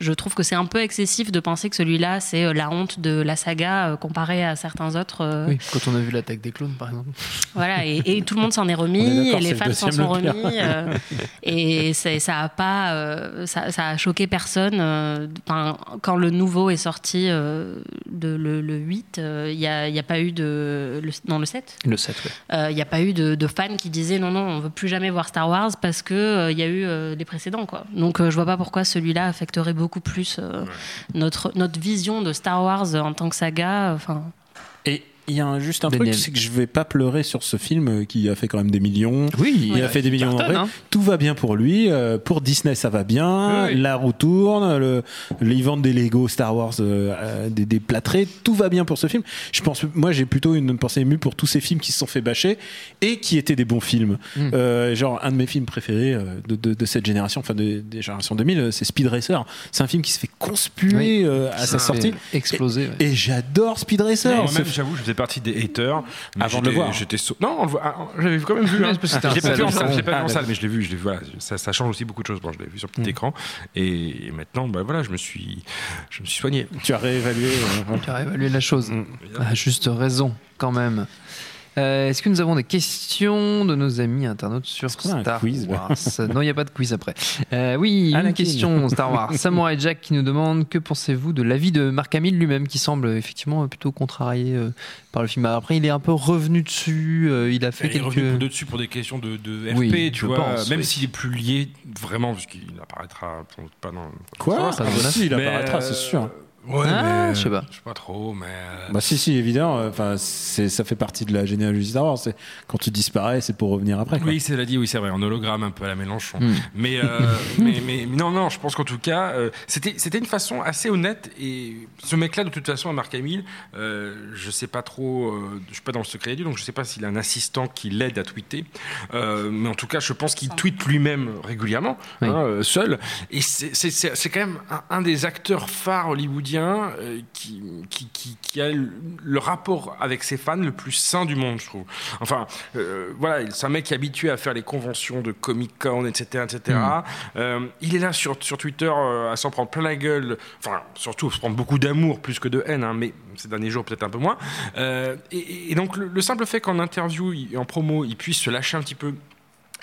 Je trouve que c'est un peu excessif de penser que celui-là, c'est euh, la honte de la saga euh, comparé à certains autres. euh, Oui, quand on a vu l'attaque des clones, par exemple. voilà, et, et tout le monde s'en est (laughs) remis, et les le fans s'en sont remis, euh, (laughs) et ça a pas, euh, ça, ça a choqué personne. euh, quand le nouveau est sorti, de, le, le 8, euh, il n'y a, y a pas eu de, le, non le 7, Le 7, oui. il n'y a pas eu de, de fans qui disaient non non, on veut plus jamais voir Star Wars parce euh, il y a eu les précédents quoi. Donc je vois pas pourquoi celui-là affecterait beaucoup plus euh, notre notre vision de Star Wars en tant que saga. Enfin, Et il y a un- juste un Daniel. truc, c'est que je vais pas pleurer sur ce film euh, qui a fait quand même des millions. Oui, Il a fait des millions en vrai. hein. Tout va bien pour lui. Euh, pour Disney, ça va bien. Oui. La roue tourne. Le, ils vendent des Lego Star Wars, euh, euh, des, des plâtrés. Tout va bien pour ce film. Je pense, moi, j'ai plutôt une pensée émue pour tous ces films qui se sont fait bâcher et qui étaient des bons films. Mm. Euh, genre, un de mes films préférés euh, de, de- de cette génération, enfin de- des générations 2000, euh, c'est Speed Racer. C'est un film qui se fait conspuer Oui. euh, à sa sortie. Exploser. ouais. Et j'adore Speed Racer. Moi-même, Ce- j'avoue, je faisais partie des haters. mais Avant de le j'étais- voir. J'étais sau- Non, on le voit- ah, j'avais quand même vu. Hein. Je l'ai pas vu en salle. pas vu Ah, en salle, mais je l'ai vu. Je l'ai vu voilà, ça, ça change aussi beaucoup de choses. Bon, je l'ai vu sur petit Mm. écran. Et, et maintenant, bah, voilà, je me suis, je me suis soigné. Tu as réévalué. euh, Tu as évalué la chose. Mm. À juste raison, quand même. Euh, Est-ce que nous avons des questions de nos amis internautes sur Star quiz, Wars? Non, il n'y a pas de quiz après. Euh, oui, une question Star Wars. (laughs) Samurai Jack qui nous demande que pensez-vous de l'avis de Mark Hamill lui-même qui semble effectivement plutôt contrarié euh, par le film? Après, il est un peu revenu dessus. euh, il a fait Il est quelques. revenu de dessus pour des questions de, de RP, Oui, tu vois. pense, même oui. s'il est plus lié vraiment, puisqu'il apparaîtra sans doute pas dans. Quoi? Ça va, Ah, ça si, Il apparaîtra, c'est euh, sûr. Ouais, Ah, mais je sais pas. Je sais pas trop, mais. euh, Bah si si évidemment euh, enfin c'est ça fait partie de la généalogie Star Wars c'est quand tu disparais c'est pour revenir après quoi. Oui, c'est l'a dit, oui, c'est vrai, en hologramme un peu à la Mélenchon. Hmm. Mais, euh, (laughs) mais, mais, mais non, non, je pense qu'en tout cas, euh, c'était, c'était une façon assez honnête. Et ce mec-là, de toute façon, à Marc Hamill, euh, je sais pas trop, euh, je suis pas dans le secret des dieux, donc je sais pas s'il a un assistant qui l'aide à tweeter. Euh, mais en tout cas, je pense qu'il tweete lui-même régulièrement, Oui. hein, seul. Et c'est, c'est, c'est, c'est quand même un, un des acteurs phares hollywoodiens comédien euh, qui, qui, qui, qui a le, rapport avec ses fans le plus sain du monde, je trouve. Enfin, euh, voilà, c'est un mec qui est habitué à faire les conventions de Comic-Con, etc. etc. Euh, il est là sur, sur Twitter à s'en prendre plein la gueule, enfin, surtout se prendre beaucoup d'amour plus que de haine, hein, mais ces derniers jours peut-être un peu moins. Euh, et, et donc, le, le simple fait qu'en interview et en promo, il puisse se lâcher un petit peu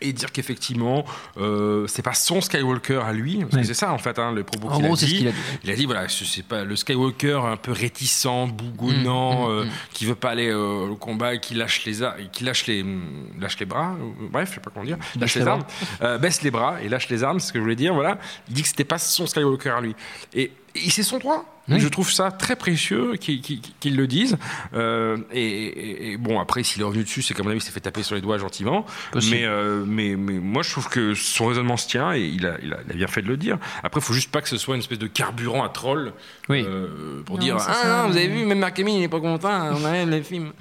et dire qu'effectivement, euh, c'est pas son Skywalker à lui, parce Ouais. que c'est ça en fait, hein, le propos qu'il a dit. qu'il a dit. Il a dit voilà, ce- c'est pas le Skywalker un peu réticent, bougonnant, Mm, mm, euh, mm. qui veut pas aller euh, au combat, qui lâche les qui lâche les lâche les bras, bref, je sais pas comment dire, lâche les armes, euh, baisse les bras et lâche les armes, c'est ce que je voulais dire. Voilà, il dit que c'était pas son Skywalker à lui, et, et c'est son droit. Oui. Je trouve ça très précieux qu'ils le disent. Euh, et, et- et bon, après, s'il est revenu dessus, c'est comme mon avis, il s'est fait taper sur les doigts gentiment. Mais, euh, mais, mais moi, je trouve que son raisonnement se tient et il a, il a, il a bien fait de le dire. Après, il faut juste pas que ce soit une espèce de carburant à troll Oui. euh, pour Non, dire Ah ça, non, vous avez vu, même Mark Hamill, il est pas content, on aime les films.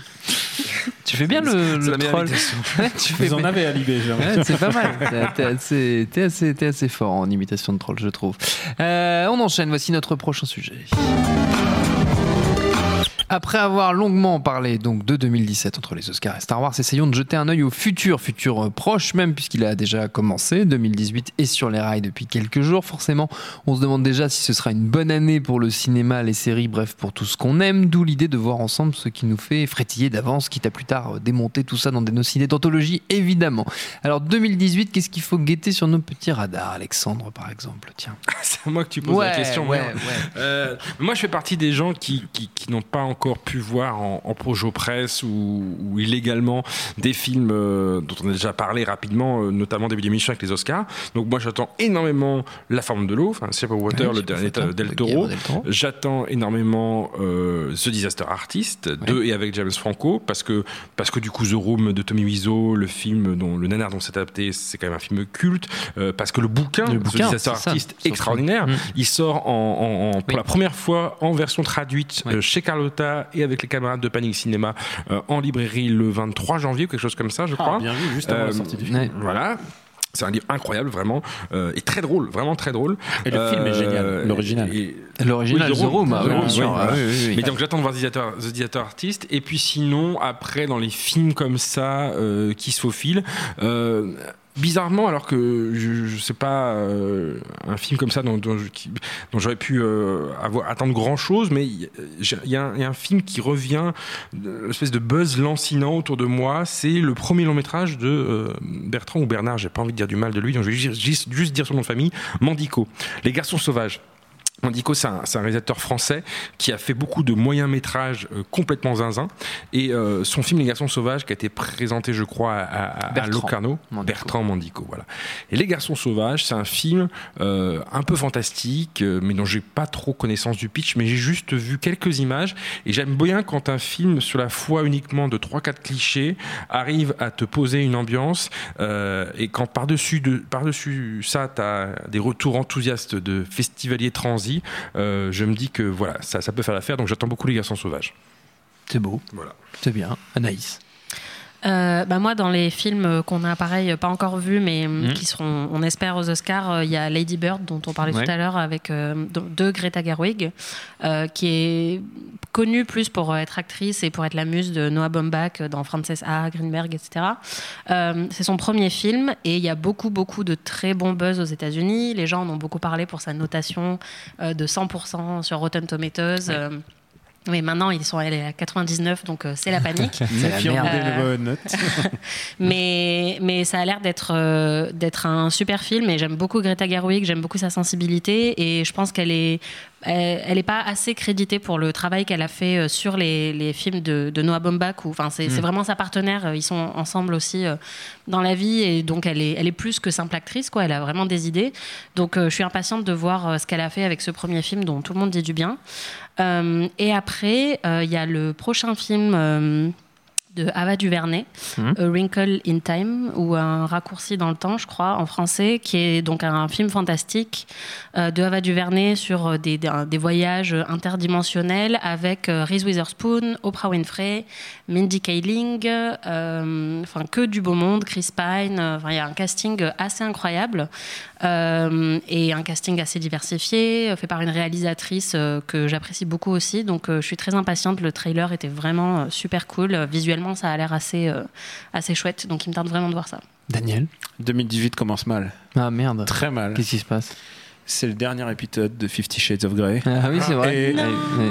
(laughs) Tu fais bien le, le troll. (laughs) Ouais, tu fais Vous en bien. avez à l'impression. Ouais, c'est pas mal. (laughs) T'es- assez, assez fort en imitation de troll, je trouve. Euh, on enchaîne. Voici notre prochain sujet. Après avoir longuement parlé donc de 2017 entre les Oscars et Star Wars, essayons de jeter un œil au futur, futur euh, proche même puisqu'il a déjà commencé. 2018 est sur les rails depuis quelques jours. Forcément, on se demande déjà si ce sera une bonne année pour le cinéma, les séries, bref pour tout ce qu'on aime. D'où l'idée de voir ensemble ce qui nous fait frétiller d'avance, quitte à plus tard euh, démonter tout ça dans des nocités d'anthologie, évidemment. Alors 2018, qu'est-ce qu'il faut guetter sur nos petits radars, Alexandre par exemple? Tiens. (laughs) c'est à moi que tu poses la question. ouais. Euh, moi, je fais partie des gens qui, qui, qui n'ont pas encore pu voir en, en projo presse ou, ou illégalement des films euh, dont on a déjà parlé rapidement, euh, notamment début d'émission avec les Oscars. Donc moi, j'attends énormément La forme de l'eau, enfin Water, le dernier Del de Toro. J'attends énormément euh, The Disaster Artist de et avec James Franco parce que parce que du coup The Room de Tommy Wiseau, le film dont le nanar dont c'est adapté, c'est quand même un film culte euh, parce que le bouquin, Le The bouquin, Disaster c'est ça. Artist Sauf- extraordinaire, Mm. il sort en, en- en- pour Oui. la première fois en version traduite euh, chez Carlotta et avec les camarades de Panic Cinéma euh, en librairie le 23 janvier ou quelque chose comme ça, je crois. Ah, bien vu, juste avant la Euh, sortie du film. Ouais. Voilà. C'est un livre incroyable, vraiment, euh, et très drôle, vraiment très drôle. Et le film est génial, l'original. L'original, Oui, The The Room. Ah oui, oui, Ah voilà. oui, oui, oui. Mais donc j'attends de voir The Theater, The Theater Artist. Et puis sinon, après, dans les films comme ça, euh, qui se faufilent, euh, bizarrement, alors que je, je sais pas, euh, un film comme ça dont, dont dont j'aurais pu euh, avoir, attendre grand chose, mais il y, y a un- film qui revient, une espèce de buzz lancinant autour de moi. C'est le premier long métrage de euh, Bertrand ou Bernard, j'ai pas envie de dire du mal de lui, donc je vais juste- juste dire son nom de famille, Mandico. Les garçons sauvages. Mandico, c'est un, réalisateur français qui a fait beaucoup de moyens métrages euh, complètement zinzin. Et euh, son film Les Garçons Sauvages, qui a été présenté, je crois, à, à- à Bertrand Locarno. Mandico. Bertrand Mandico, voilà. Et Les Garçons Sauvages, c'est un film euh, un peu fantastique, mais dont j'ai pas trop connaissance du pitch, mais j'ai juste vu quelques images. Et j'aime bien quand un film sur la foi uniquement de 3-4 clichés arrive à te poser une ambiance. et quand par-dessus de, par-dessus ça, tu as des retours enthousiastes de festivaliers transis, euh, je me dis que voilà, ça, ça peut faire l'affaire. Donc j'attends beaucoup Les Garçons Sauvages. C'est beau, Voilà. c'est bien. Anaïs. Euh, bah moi, dans les films qu'on a pareil pas encore vus, mais euh, Mhm. qui seront, on espère, aux Oscars, euh, il y a Lady Bird dont on parlait Ouais. tout à l'heure avec euh, de, Greta Gerwig, euh, qui est connue plus pour être actrice et pour être la muse de Noah Baumbach dans Frances A. Greenberg, etc. Euh, c'est son premier film et il y a beaucoup beaucoup de très bons buzz aux États-Unis. Les gens en ont beaucoup parlé pour sa notation euh, de 100% sur Rotten Tomatoes. Mais maintenant, ils sont allés à 99, donc euh, c'est la (laughs) panique. C'est la merde. bonnes notes. (laughs) Mais, mais ça a l'air d'être euh, d'être un super film et j'aime beaucoup Greta Gerwig, j'aime beaucoup sa sensibilité et je pense qu'elle est elle, elle est pas assez créditée pour le travail qu'elle a fait euh, sur les, les films de, de Noah Baumbach. Enfin, c'est c'est vraiment sa partenaire. euh, Ils sont ensemble aussi euh, dans la vie et donc elle est elle est plus que simple actrice quoi. Elle a vraiment des idées. Donc je suis impatiente de voir ce qu'elle a fait avec ce premier film dont tout le monde dit du bien. Euh, et après euh, il y a le prochain film. euh, de Ava DuVernay, Mhm. A Wrinkle in Time, ou un raccourci dans le temps, je crois, en français, qui est donc un film fantastique euh, de Ava DuVernay sur euh, des, des, des voyages interdimensionnels avec euh, Reese Witherspoon, Oprah Winfrey, Mindy Kaling, euh, enfin que du beau monde, Chris Pine. il y a un casting assez incroyable. Euh, et un casting assez diversifié, euh, fait par une réalisatrice euh, que j'apprécie beaucoup aussi. Donc euh, je suis très impatiente. Le trailer était vraiment euh, super cool. Visuellement, ça a l'air assez, euh, assez chouette. Donc il me tarde vraiment de voir ça. Daniel? 2018 commence mal. Ah merde. Très mal. Qu'est-ce qui se passe? C'est le dernier épisode de Fifty Shades of Grey. Ah oui, c'est vrai.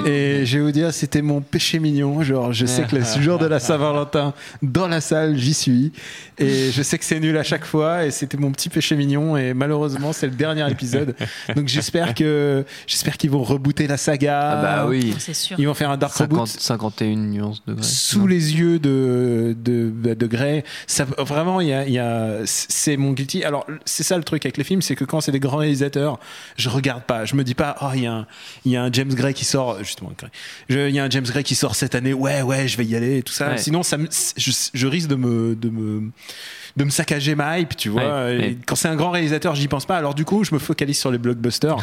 Et- je vais vous dire, c'était mon péché mignon. Genre, je sais que le jour de la Saint-Valentin, dans la salle, j'y suis. Et je sais que c'est nul à chaque fois. Et c'était mon petit péché mignon. Et malheureusement, c'est le dernier épisode. Donc j'espère que j'espère qu'ils vont rebooter la saga. Ah bah oui. C'est sûr. Ils vont faire un dark 50, reboot 51 nuances de Grey. sous les yeux de de, de Grey. Ça, vraiment, il y a, il y a- c'est mon guilty. Alors, c'est ça le truc avec les films, c'est que quand c'est des grands réalisateurs, je regarde pas. Je me dis pas, oh, il y, a un- il y a un James Gray qui sort, justement, il y a un James Gray qui sort cette année. Ouais, ouais, je vais y aller et tout ça. Ouais. Sinon, ça je, je risque de me, de me de me saccager ma hype, tu vois. Ouais, Et ouais. Quand c'est un grand réalisateur, j'y pense pas. Alors du coup, je me focalise sur les blockbusters.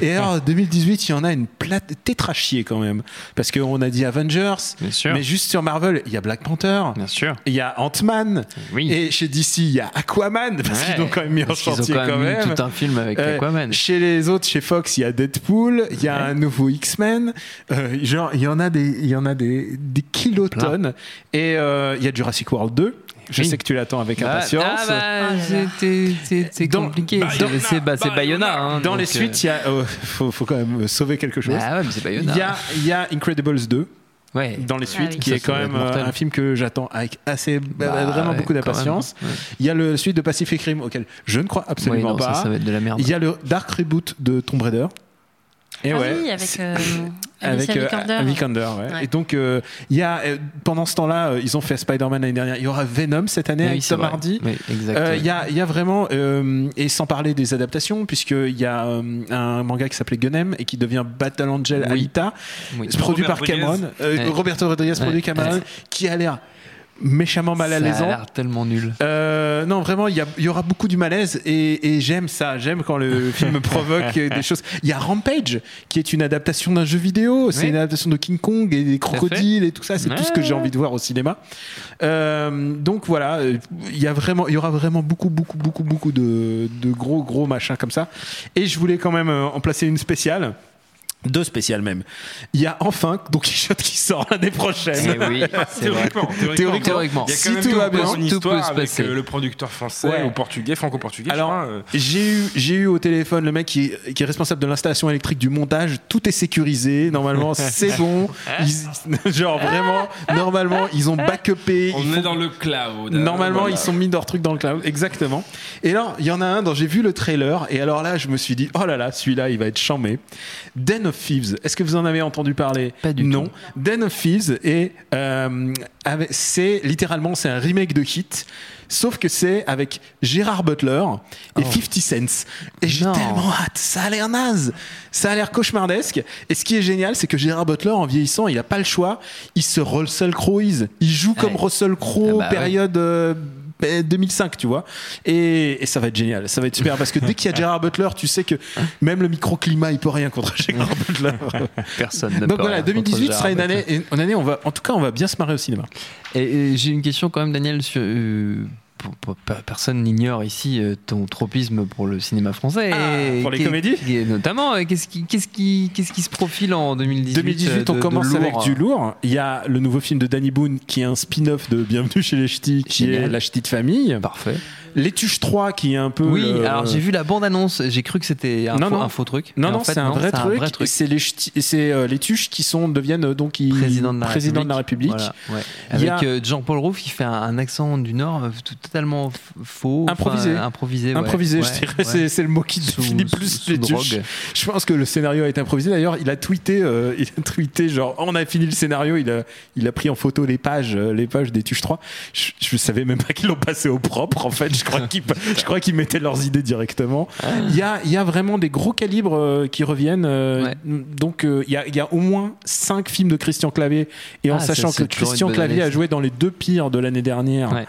et alors, (laughs) 2018, il y en a une plate tétrachier quand même. Parce qu'on a dit Avengers, Bien sûr. mais juste sur Marvel, il y a Black Panther, Bien sûr. il y a Ant-Man, Oui. et chez DC, il y a Aquaman, parce Ouais. qu'ils ont quand même mis en chantier quand quand même tout un film avec Euh, Aquaman. Chez les autres, chez Fox, il y a Deadpool, il y a un nouveau X-Men, euh, genre il y en a des, il y en a des, des kilotonnes, et euh, il y a Jurassic World 2. Je Oui. sais que tu l'attends avec Ah, impatience. ah bah, c'était- c'est c'est compliqué. C'est- bah, Bayona. hein, Dans donc, les suites, il y a, euh, faut, faut quand même sauver quelque chose. Bah ouais, mais c'est Bayona. Il y a, il y a Incredibles 2 Ouais. dans les suites, oui. qui Ça, est quand même euh, un film que j'attends avec assez Bah, vraiment ouais, beaucoup d'impatience. Ouais. Il y a le suite de Pacific Rim auquel je ne crois absolument Ouais, non, pas. Ça, ça va être de la merde. Il y a le Dark Reboot de Tomb Raider. Et Ah ouais, oui, avec euh, (laughs) avec euh, Vikander. Vikander, ouais. Ouais. Et donc, euh, il y a, euh, pendant ce temps-là, euh, ils ont fait Spider-Man l'année dernière. Il y aura Venom cette année oui, avec c'est Tom vrai. Hardy. Oui, exact. Euh, Il y, a, il y a vraiment, euh, et sans parler des adaptations, puisqu'il y a euh, un manga qui s'appelait Gunem et qui devient Battle Angel Oui. Alita, produit Robert par Cameron, euh, Ouais. Roberto Rodriguez Ouais. produit Cameron, qui a l'air méchamment mal à Ça a l'air tellement nul. Euh, non, vraiment, il y, aura beaucoup du malaise et, et j'aime ça. J'aime quand le (laughs) film provoque des choses. Il y a Rampage, qui est une adaptation d'un jeu vidéo. C'est une adaptation de King Kong et des crocodiles et tout ça. C'est Ouais, tout ce que j'ai envie de voir au cinéma. Euh, donc voilà, il y a vraiment, il y aura vraiment beaucoup, beaucoup, beaucoup, beaucoup de, de gros, gros machins comme ça. Et je voulais quand même euh, en placer une spéciale. Deux spéciales même. Il y a enfin Don Quichotte qui sort l'année prochaine. Eh oui, (laughs) c'est vrai. Théoriquement, Théoriquement. Théoriquement. Il y a Si quand même tout va bien, une tout peut se avec passer. euh, le producteur français Ouais. ou portugais, franco-portugais. Alors, euh. J'ai eu, j'ai eu au téléphone le mec qui, est- qui est responsable de l'installation électrique du montage. Tout est sécurisé. Normalement, (laughs) c'est bon. Ils- (laughs) genre vraiment, normalement, ils ont backupé. on ils est font- dans le cloud. Normalement, Voilà. ils sont mis leur truc dans le cloud. Exactement. Et alors, il y en a un dont j'ai vu le trailer. Et alors là, je me suis dit, oh là là, celui-là, il va être chambé. Den of Thieves. Est-ce que vous en avez entendu parler? Pas du Non. tout. Den of Thieves est, euh, c'est littéralement, c'est un remake de Hit. Sauf que c'est avec Gérard Butler et 50 Cent. Et j'ai Non. tellement hâte. Ça a l'air naze. Ça a l'air cauchemardesque. Et ce qui est génial, c'est que Gérard Butler, en vieillissant, il a pas le choix. Il se Russell Croweise. Il joue comme. Russell Crowe, Ah bah période euh, 2005, tu vois. Et, et ça va être génial. Ça va être super. Parce que dès qu'il y a (laughs) Gérard Butler, tu sais que même le microclimat, il peut rien contre Gérard (laughs) Butler. Personne ne Donc peut voilà, rien 2018 contre sera une année, une année, on va, en tout cas, on va bien se marrer au cinéma. Et, et j'ai une question quand même, Daniel, sur. euh, personne n'ignore ici euh, ton tropisme pour le cinéma français. Ah, Et pour les comédies et Notamment, euh, qu'est-ce qui, qu'est-ce qui, qu'est-ce qui se profile en 2018 2018, euh, on de- de commence avec du lourd. Il y a le nouveau film de Danny Boone qui est un spin-off de Bienvenue chez les Ch'tis, qui Génial. est La Ch'ti de famille. Parfait. Les Tuches 3 qui est un peu. Oui, le- alors j'ai vu la bande-annonce, j'ai cru que c'était un, Non, faux, non. un faux truc. Non, non, c'est un, vrai truc. C'est les, euh, les tuches qui sont, deviennent euh, donc ils- Président de la président République. de la République. Voilà, ouais. Avec a- euh, Jean-Paul Rouff qui fait un, un accent du Nord euh, tout- totalement faux. Improvisé. improvisé. ouais. Improvisé, je dirais, c'est, le mot qui Sous- définit sous- plus sous les tuches. Je pense que le scénario a été improvisé. D'ailleurs, il a tweeté, euh, il a tweeté genre, on a fini le scénario, il a, il a pris en photo les pages, les pages des tuches 3. Je, je savais même pas qu'ils l'ont passé au propre, en fait. Je je crois qu'ils mettaient leurs idées directement. Il y a, il y a vraiment des gros calibres euh, qui reviennent. euh, Ouais. Donc, euh, il y a, il y a au moins 5 films de Christian Clavier. Et en Ah, sachant que Christian Clavier année, a joué dans les deux pires de l'année dernière. Ouais.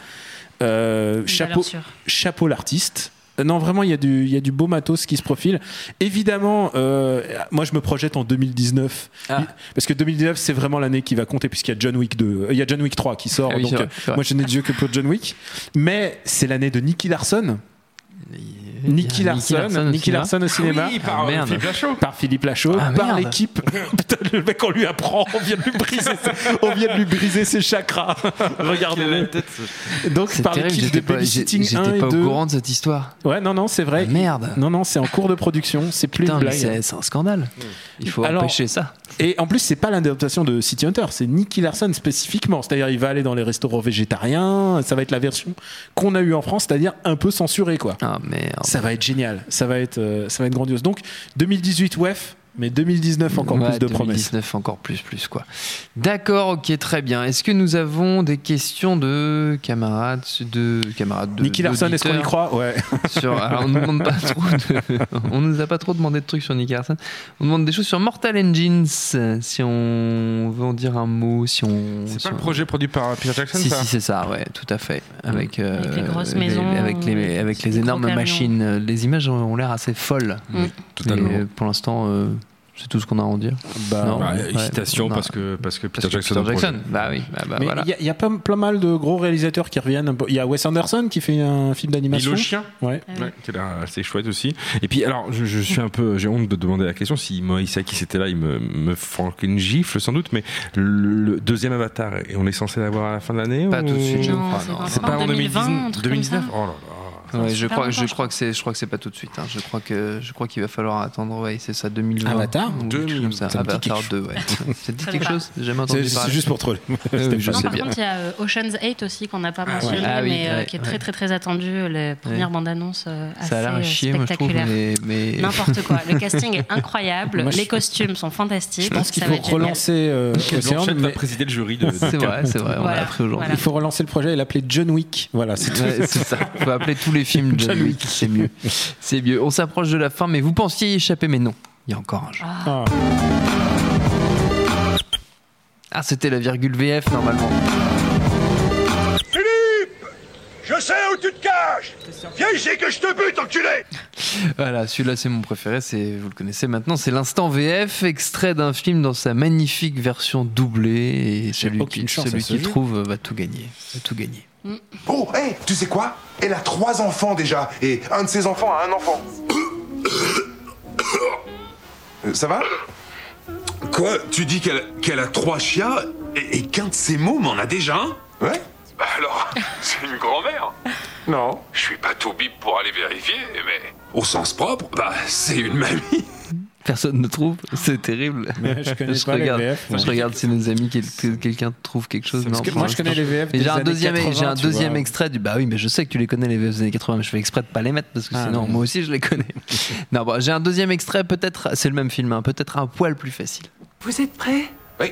Euh, chapeau, chapeau l'artiste. Euh, Non, vraiment, il y, a du, il y a du beau matos qui se profile. Évidemment, euh, moi, je me projette en 2019. Ah. Parce que 2019, c'est vraiment l'année qui va compter, puisqu'il y a John Wick 2. euh, Il y a John Wick 3 qui sort. Ah oui, donc, vrai, moi, je n'ai de yeux que pour John Wick. Mais c'est l'année de Nicky Larson. Il y a Larson, au Nicky cinéma. Larson au cinéma. Oui, par Ah, euh, merde. Philippe Lachaud. Par Philippe Lachaud, Ah, par l'équipe. (laughs) Putain, le mec, on lui apprend, on vient de lui briser, on vient de lui briser ses chakras. (laughs) Regardez-le. Donc, C'est par l'équipe de j'étais pas, Babysitting 1 j'étais et pas 2. au courant de cette histoire. Ouais, non, non, c'est vrai. Ah, merde. Non, non, c'est en cours de production, c'est plus Putain, une blague. c'est un scandale. Il faut Alors- empêcher ça. Et en plus, c'est pas l'adaptation de City Hunter, c'est Nicky Larson spécifiquement. C'est-à-dire, il va aller dans les restaurants végétariens. Ça va être la version qu'on a eue en France, c'est-à-dire un peu censurée, quoi. Ah merde. Ça va être génial. Ça va être, euh, ça va être grandiose. Donc, 2018, WEF, mais 2019, encore Ouais, plus de promesses. 2019 encore plus plus quoi. D'accord, ok, très bien. Est-ce que nous avons des questions de camarades de camarades de Nicky Larson, est-ce qu'on y croit? Ouais. (laughs) sur, alors on nous demande pas trop de, on nous a pas trop demandé de trucs sur Nicky Larson. On demande des choses sur Mortal Engines. Si on veut en dire un mot, si on. C'est si pas le projet produit par Peter Jackson, Si, ça? si, c'est ça, ouais, tout à fait. Avec, euh, Avec les grosses les- maisons, avec les, avec énormes machines. Les images ont ont l'air assez folles. Mm. Totalement. Et, euh, pour l'instant, euh, c'est tout ce qu'on a à en dire. Bah, Non. Bah, Ouais. Non. parce que parce que Peter Parce que Jackson. Peter. Jackson. Bah oui, bah, bah, Mais il voilà. y, y a pas plein mal de gros réalisateurs qui reviennent. Il y a Wes Anderson qui fait un film d'animation. le chien Ouais. Oui. Ouais, qui a l'air assez chouette aussi. Et puis, alors, je, je suis un peu, j'ai honte de demander la question. Si Moïsaki c'était là, il me, me une gifle sans doute. Mais le, le deuxième Avatar, et on est censé l'avoir à la fin de l'année Pas ou- tout de suite, je Non, crois. c'est non. pas C'est encore pas en 2020, 2019 un truc comme 2019 ça. Oh là là. Ouais, je crois, je crois que c'est, je crois que c'est pas tout de suite. hein. Je crois que, je crois qu'il va falloir attendre. Ouais, c'est ça, 2020. Avatar ou comme ça. Ça Avatar quelque 2, ouais. Ça te dit quelque chose J'ai jamais entendu c'est juste pour troller. (laughs) oui, je Non, sais par bien. contre, il y a euh, Ocean's 8 aussi qu'on n'a pas mentionné, Ah oui, mais euh, ouais, qui est ouais. très très très attendu. Les premières bandes annonces euh, assez Ça a l'air à chier, moi je trouve. spectaculaires. Mais, mais... (laughs) N'importe quoi. Le casting est (laughs) incroyable, Moi, les costumes sont fantastiques. Je pense qu'il faut relancer Océan, va présider le jury de. C'est vrai, c'est vrai. On l'a appris aujourd'hui. il faut relancer le projet et l'appeler John Wick. Voilà, c'est ça. Faut appeler tous les films John John Wick. C'est mieux. C'est mieux. On s'approche de la fin, mais vous pensiez y échapper, mais non. Il y a encore un jeu. Ah. Ah, c'était la virgule VF normalement. Je sais où tu te caches Viens ici que je te bute, enculé Voilà, celui-là c'est mon préféré, c'est vous le connaissez maintenant, c'est l'instant VF, extrait d'un film dans sa magnifique version doublée et celui qui, chance celui qui trouve va tout gagner, va tout gagner. Oh, hé, tu sais quoi? Elle a trois enfants déjà, et un de ses enfants a un enfant. Euh, Ça va? Quoi? Tu dis qu'elle a trois chiens et, et qu'un de ses mômes en a déjà un? Ouais Bah alors, (laughs) c'est une grand-mère. Non. Je suis pas tout bip pour aller vérifier, mais au sens propre, bah c'est une mamie. Personne ne trouve, c'est terrible. (laughs) Mais je connais pas les regarde, VF, moi. je regarde si nos amis, quel- que quelqu'un trouve quelque chose. Parce Non, que moi, je connais les VF j'ai un années deuxième, 80, j'ai un deuxième extrait du. Bah oui, mais je sais que tu les connais les VF des années 80, mais je fais exprès de pas les mettre parce que Ah, sinon, moi aussi je les connais. (laughs) non, bon, j'ai un deuxième extrait, peut-être, c'est le même film, hein, peut-être un poil plus facile. Vous êtes prêts? Oui.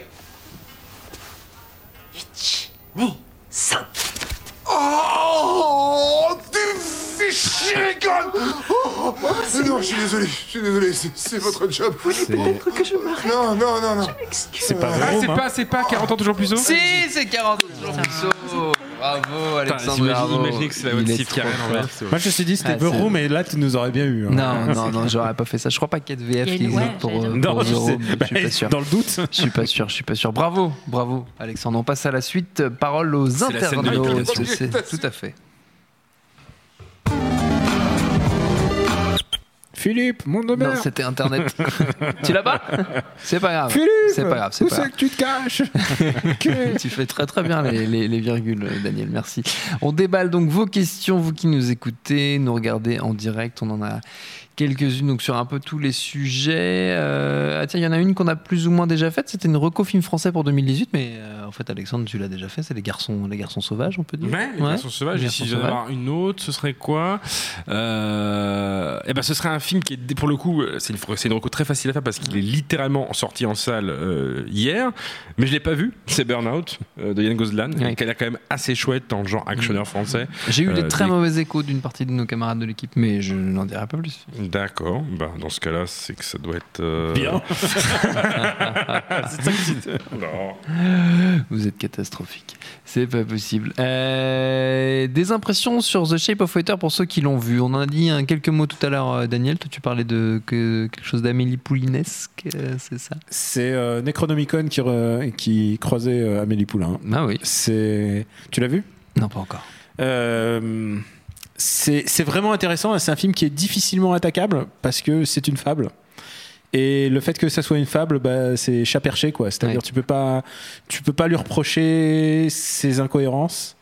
Oh Tu fais chier, con oh, Non, je suis désolé, je suis désolé, c'est- votre job. Peut-être que je m'arrête? Non, non, non, non. C'est pas Ah, vrai. c'est pas, c'est pas 40 ans toujours plus haut? Si, c'est 40 jours Bravo, Alexandre. Imagine- bravo. imaginez que c'est la en. VF. Moi, je me suis dit, c'était Ah, Room, et là, tu nous aurais bien eu. hein. Non, non, non, j'aurais pas fait ça. Je crois pas qu'il y ait de VF a qui existe pour, euh, Non, je sais. Bah, Je suis pas sûr. Dans le doute. Je suis pas sûr, je suis pas sûr. Bravo, bravo, Alexandre. On passe à la suite. Parole aux C'est la scène de internautes. Tout à fait. Philippe, mon Non, demeure. c'était Internet. (laughs) tu l'as pas? C'est pas grave. Philippe, C'est pas grave. C'est où pas c'est que tu te caches? (laughs) Que- Tu fais très très bien les, les- les virgules, Daniel. Merci. On déballe donc vos questions, vous qui nous écoutez, nous regardez en direct. On en a quelques-unes donc sur un peu tous les sujets. Euh, ah tiens, il y en a une qu'on a plus ou moins déjà faite. C'était une reco film français pour 2018, mais euh, en fait, Alexandre, tu l'as déjà fait. C'est les garçons, les garçons sauvages, on peut dire. Ouais, les Ouais. garçons sauvages. Les Et si garçons je devais avoir une autre, ce serait quoi? Euh, Eh ben, ce serait un film qui est, pour le coup, c'est une, reco très facile à faire parce qu'il est littéralement sorti en salle hier, mais je l'ai pas vu. C'est Burnout de Yann Gozlan, Ouais. qui a l'air quand même assez chouette dans le genre actionneur français. J'ai eu des très des- mauvais échos d'une partie de nos camarades de l'équipe, mais je n'en dirai pas plus. D'accord. Bah, dans ce cas-là, c'est que ça doit être euh, Bien. (laughs) (laughs) Non. Vous êtes catastrophique. C'est pas possible. Euh, des impressions sur The Shape of Water pour ceux qui l'ont vu. On en a dit quelques mots tout à l'heure, euh, Daniel. Toi, tu parlais de que, quelque chose d'Amélie Poulinesque, euh, c'est ça? C'est euh, Necronomicon qui, re- qui croisait euh, Amélie Poulain. Ah oui. C'est. Tu l'as vu? Non, pas encore. Euh, c'est c'est vraiment intéressant. C'est un film qui est difficilement attaquable parce que c'est une fable. Et le fait que ça soit une fable, bah, c'est chat perché, quoi. C'est-à-dire, Ouais. tu peux pas, tu peux pas lui reprocher ses incohérences.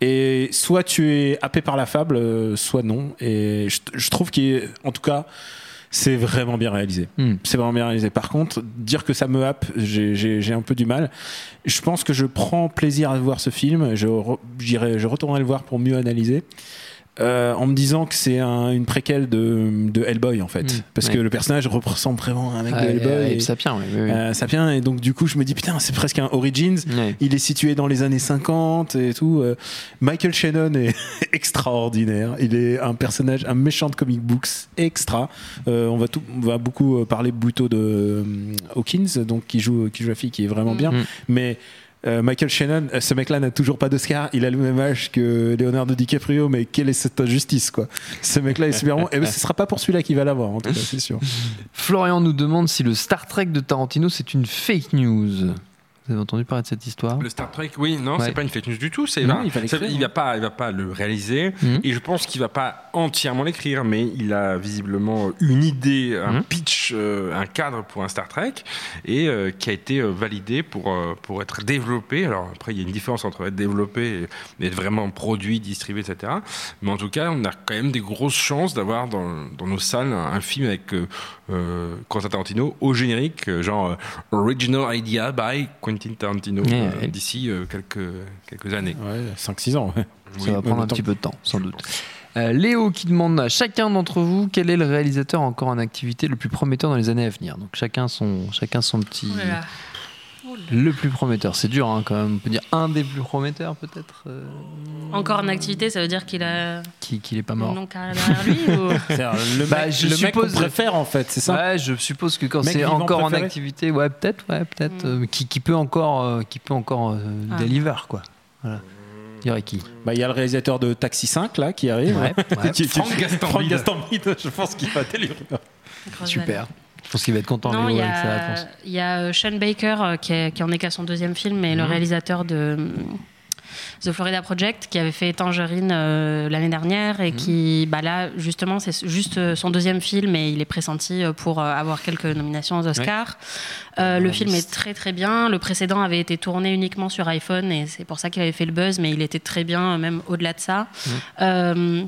Et soit tu es happé par la fable, euh, soit non. Et je, je trouve qu'en tout cas, c'est vraiment bien réalisé. Hmm. C'est vraiment bien réalisé. Par contre, dire que ça me happe, j'ai- j'ai j'ai un peu du mal. Je pense que je prends plaisir à voir ce film. Je, re- je retournerai le voir pour mieux analyser. Euh, en me disant que c'est un- une préquelle de, de Hellboy en fait, Mm, parce ouais. que le personnage ressemble vraiment à un mec Ah, de et- Hellboy. et et- Sapien, oui, oui, oui. euh, Sapien, et donc du coup je me dis putain c'est presque un Origins. Ouais. Il est situé dans les années 50 et tout. Euh, Michael Shannon est (laughs) extraordinaire. Il est un personnage, un méchant de comic books extra. Euh, on va tout, on va beaucoup euh, parler plutôt de Hawkins, donc qui joue, qui joue la fille, qui est vraiment bien. Mm. Mais euh, Michael Shannon, euh, ce mec-là n'a toujours pas d'Oscar. Il a le même âge que Leonardo DiCaprio, mais quelle est cette injustice, quoi? Ce mec-là est super bon. Et ce sera pas pour celui-là qu'il va l'avoir, en tout cas, c'est sûr. Florian nous demande si le Star Trek de Tarantino c'est une fake news. Vous avez entendu parler de cette histoire Le Star Trek, oui, non, Ouais. c'est pas une fake news du tout. C'est Non, il va il pas, il va pas le réaliser. Mhm. Et je pense qu'il va pas entièrement l'écrire, mais il a visiblement une idée, un Mhm. pitch, euh, un cadre pour un Star Trek, et euh, qui a été euh, validé pour euh, pour être développé. Alors après, il y a une différence entre être développé et être vraiment produit, distribué, etc. Mais en tout cas, on a quand même des grosses chances d'avoir dans, dans nos salles un, film avec Quentin Tarantino au générique, genre Original Idea by Quentin Tarantino Ouais, euh, ouais. d'ici euh, quelques quelques années. Ouais, 5-6 ans. ouais. Ça Oui. va prendre un temps petit peu de temps, sans doute. Euh, Léo qui demande à chacun d'entre vous quel est le réalisateur encore en activité le plus prometteur dans les années à venir? Donc chacun son, chacun son petit. Oh. Le plus prometteur, c'est dur hein, quand même. On peut dire un des plus prometteurs peut-être euh, Encore en activité, ça veut dire qu'il a qui qu'il est pas une mort. longue carrière derrière lui ou... (laughs) C'est-à-dire, le Bah, mec, je le mec qu'on suppose- préfère, en fait, c'est ça Ouais, je suppose que quand Mec c'est vivant encore en activité, ouais, peut-être, ouais, peut-être, Mm. euh, qui, qui peut encore, euh, qui peut encore euh, Ah. deliver quoi. Voilà. Il y aurait qui? Bah, Il y a le réalisateur de Taxi 5 là qui arrive. Ouais, ouais. (laughs) Qui- qui- Franck Gastambide. Franck Gastambide, je pense qu'il va délivrer. Grosse Super. Je pense qu'il va être content Non, il y a, y euh, Sean Baker euh, qui, est- qui en est qu'à son deuxième film, et le Mhm. réalisateur de euh, The Florida Project, qui avait fait Tangerine euh, l'année dernière, Mhm. et qui, bah là, justement, c'est juste son deuxième film, et il est pressenti pour euh, avoir quelques nominations aux Oscars. Euh, le film est très très bien. Le précédent avait été tourné uniquement sur iPhone, et c'est pour ça qu'il avait fait le buzz, mais il était très bien, même au-delà de ça. Euh,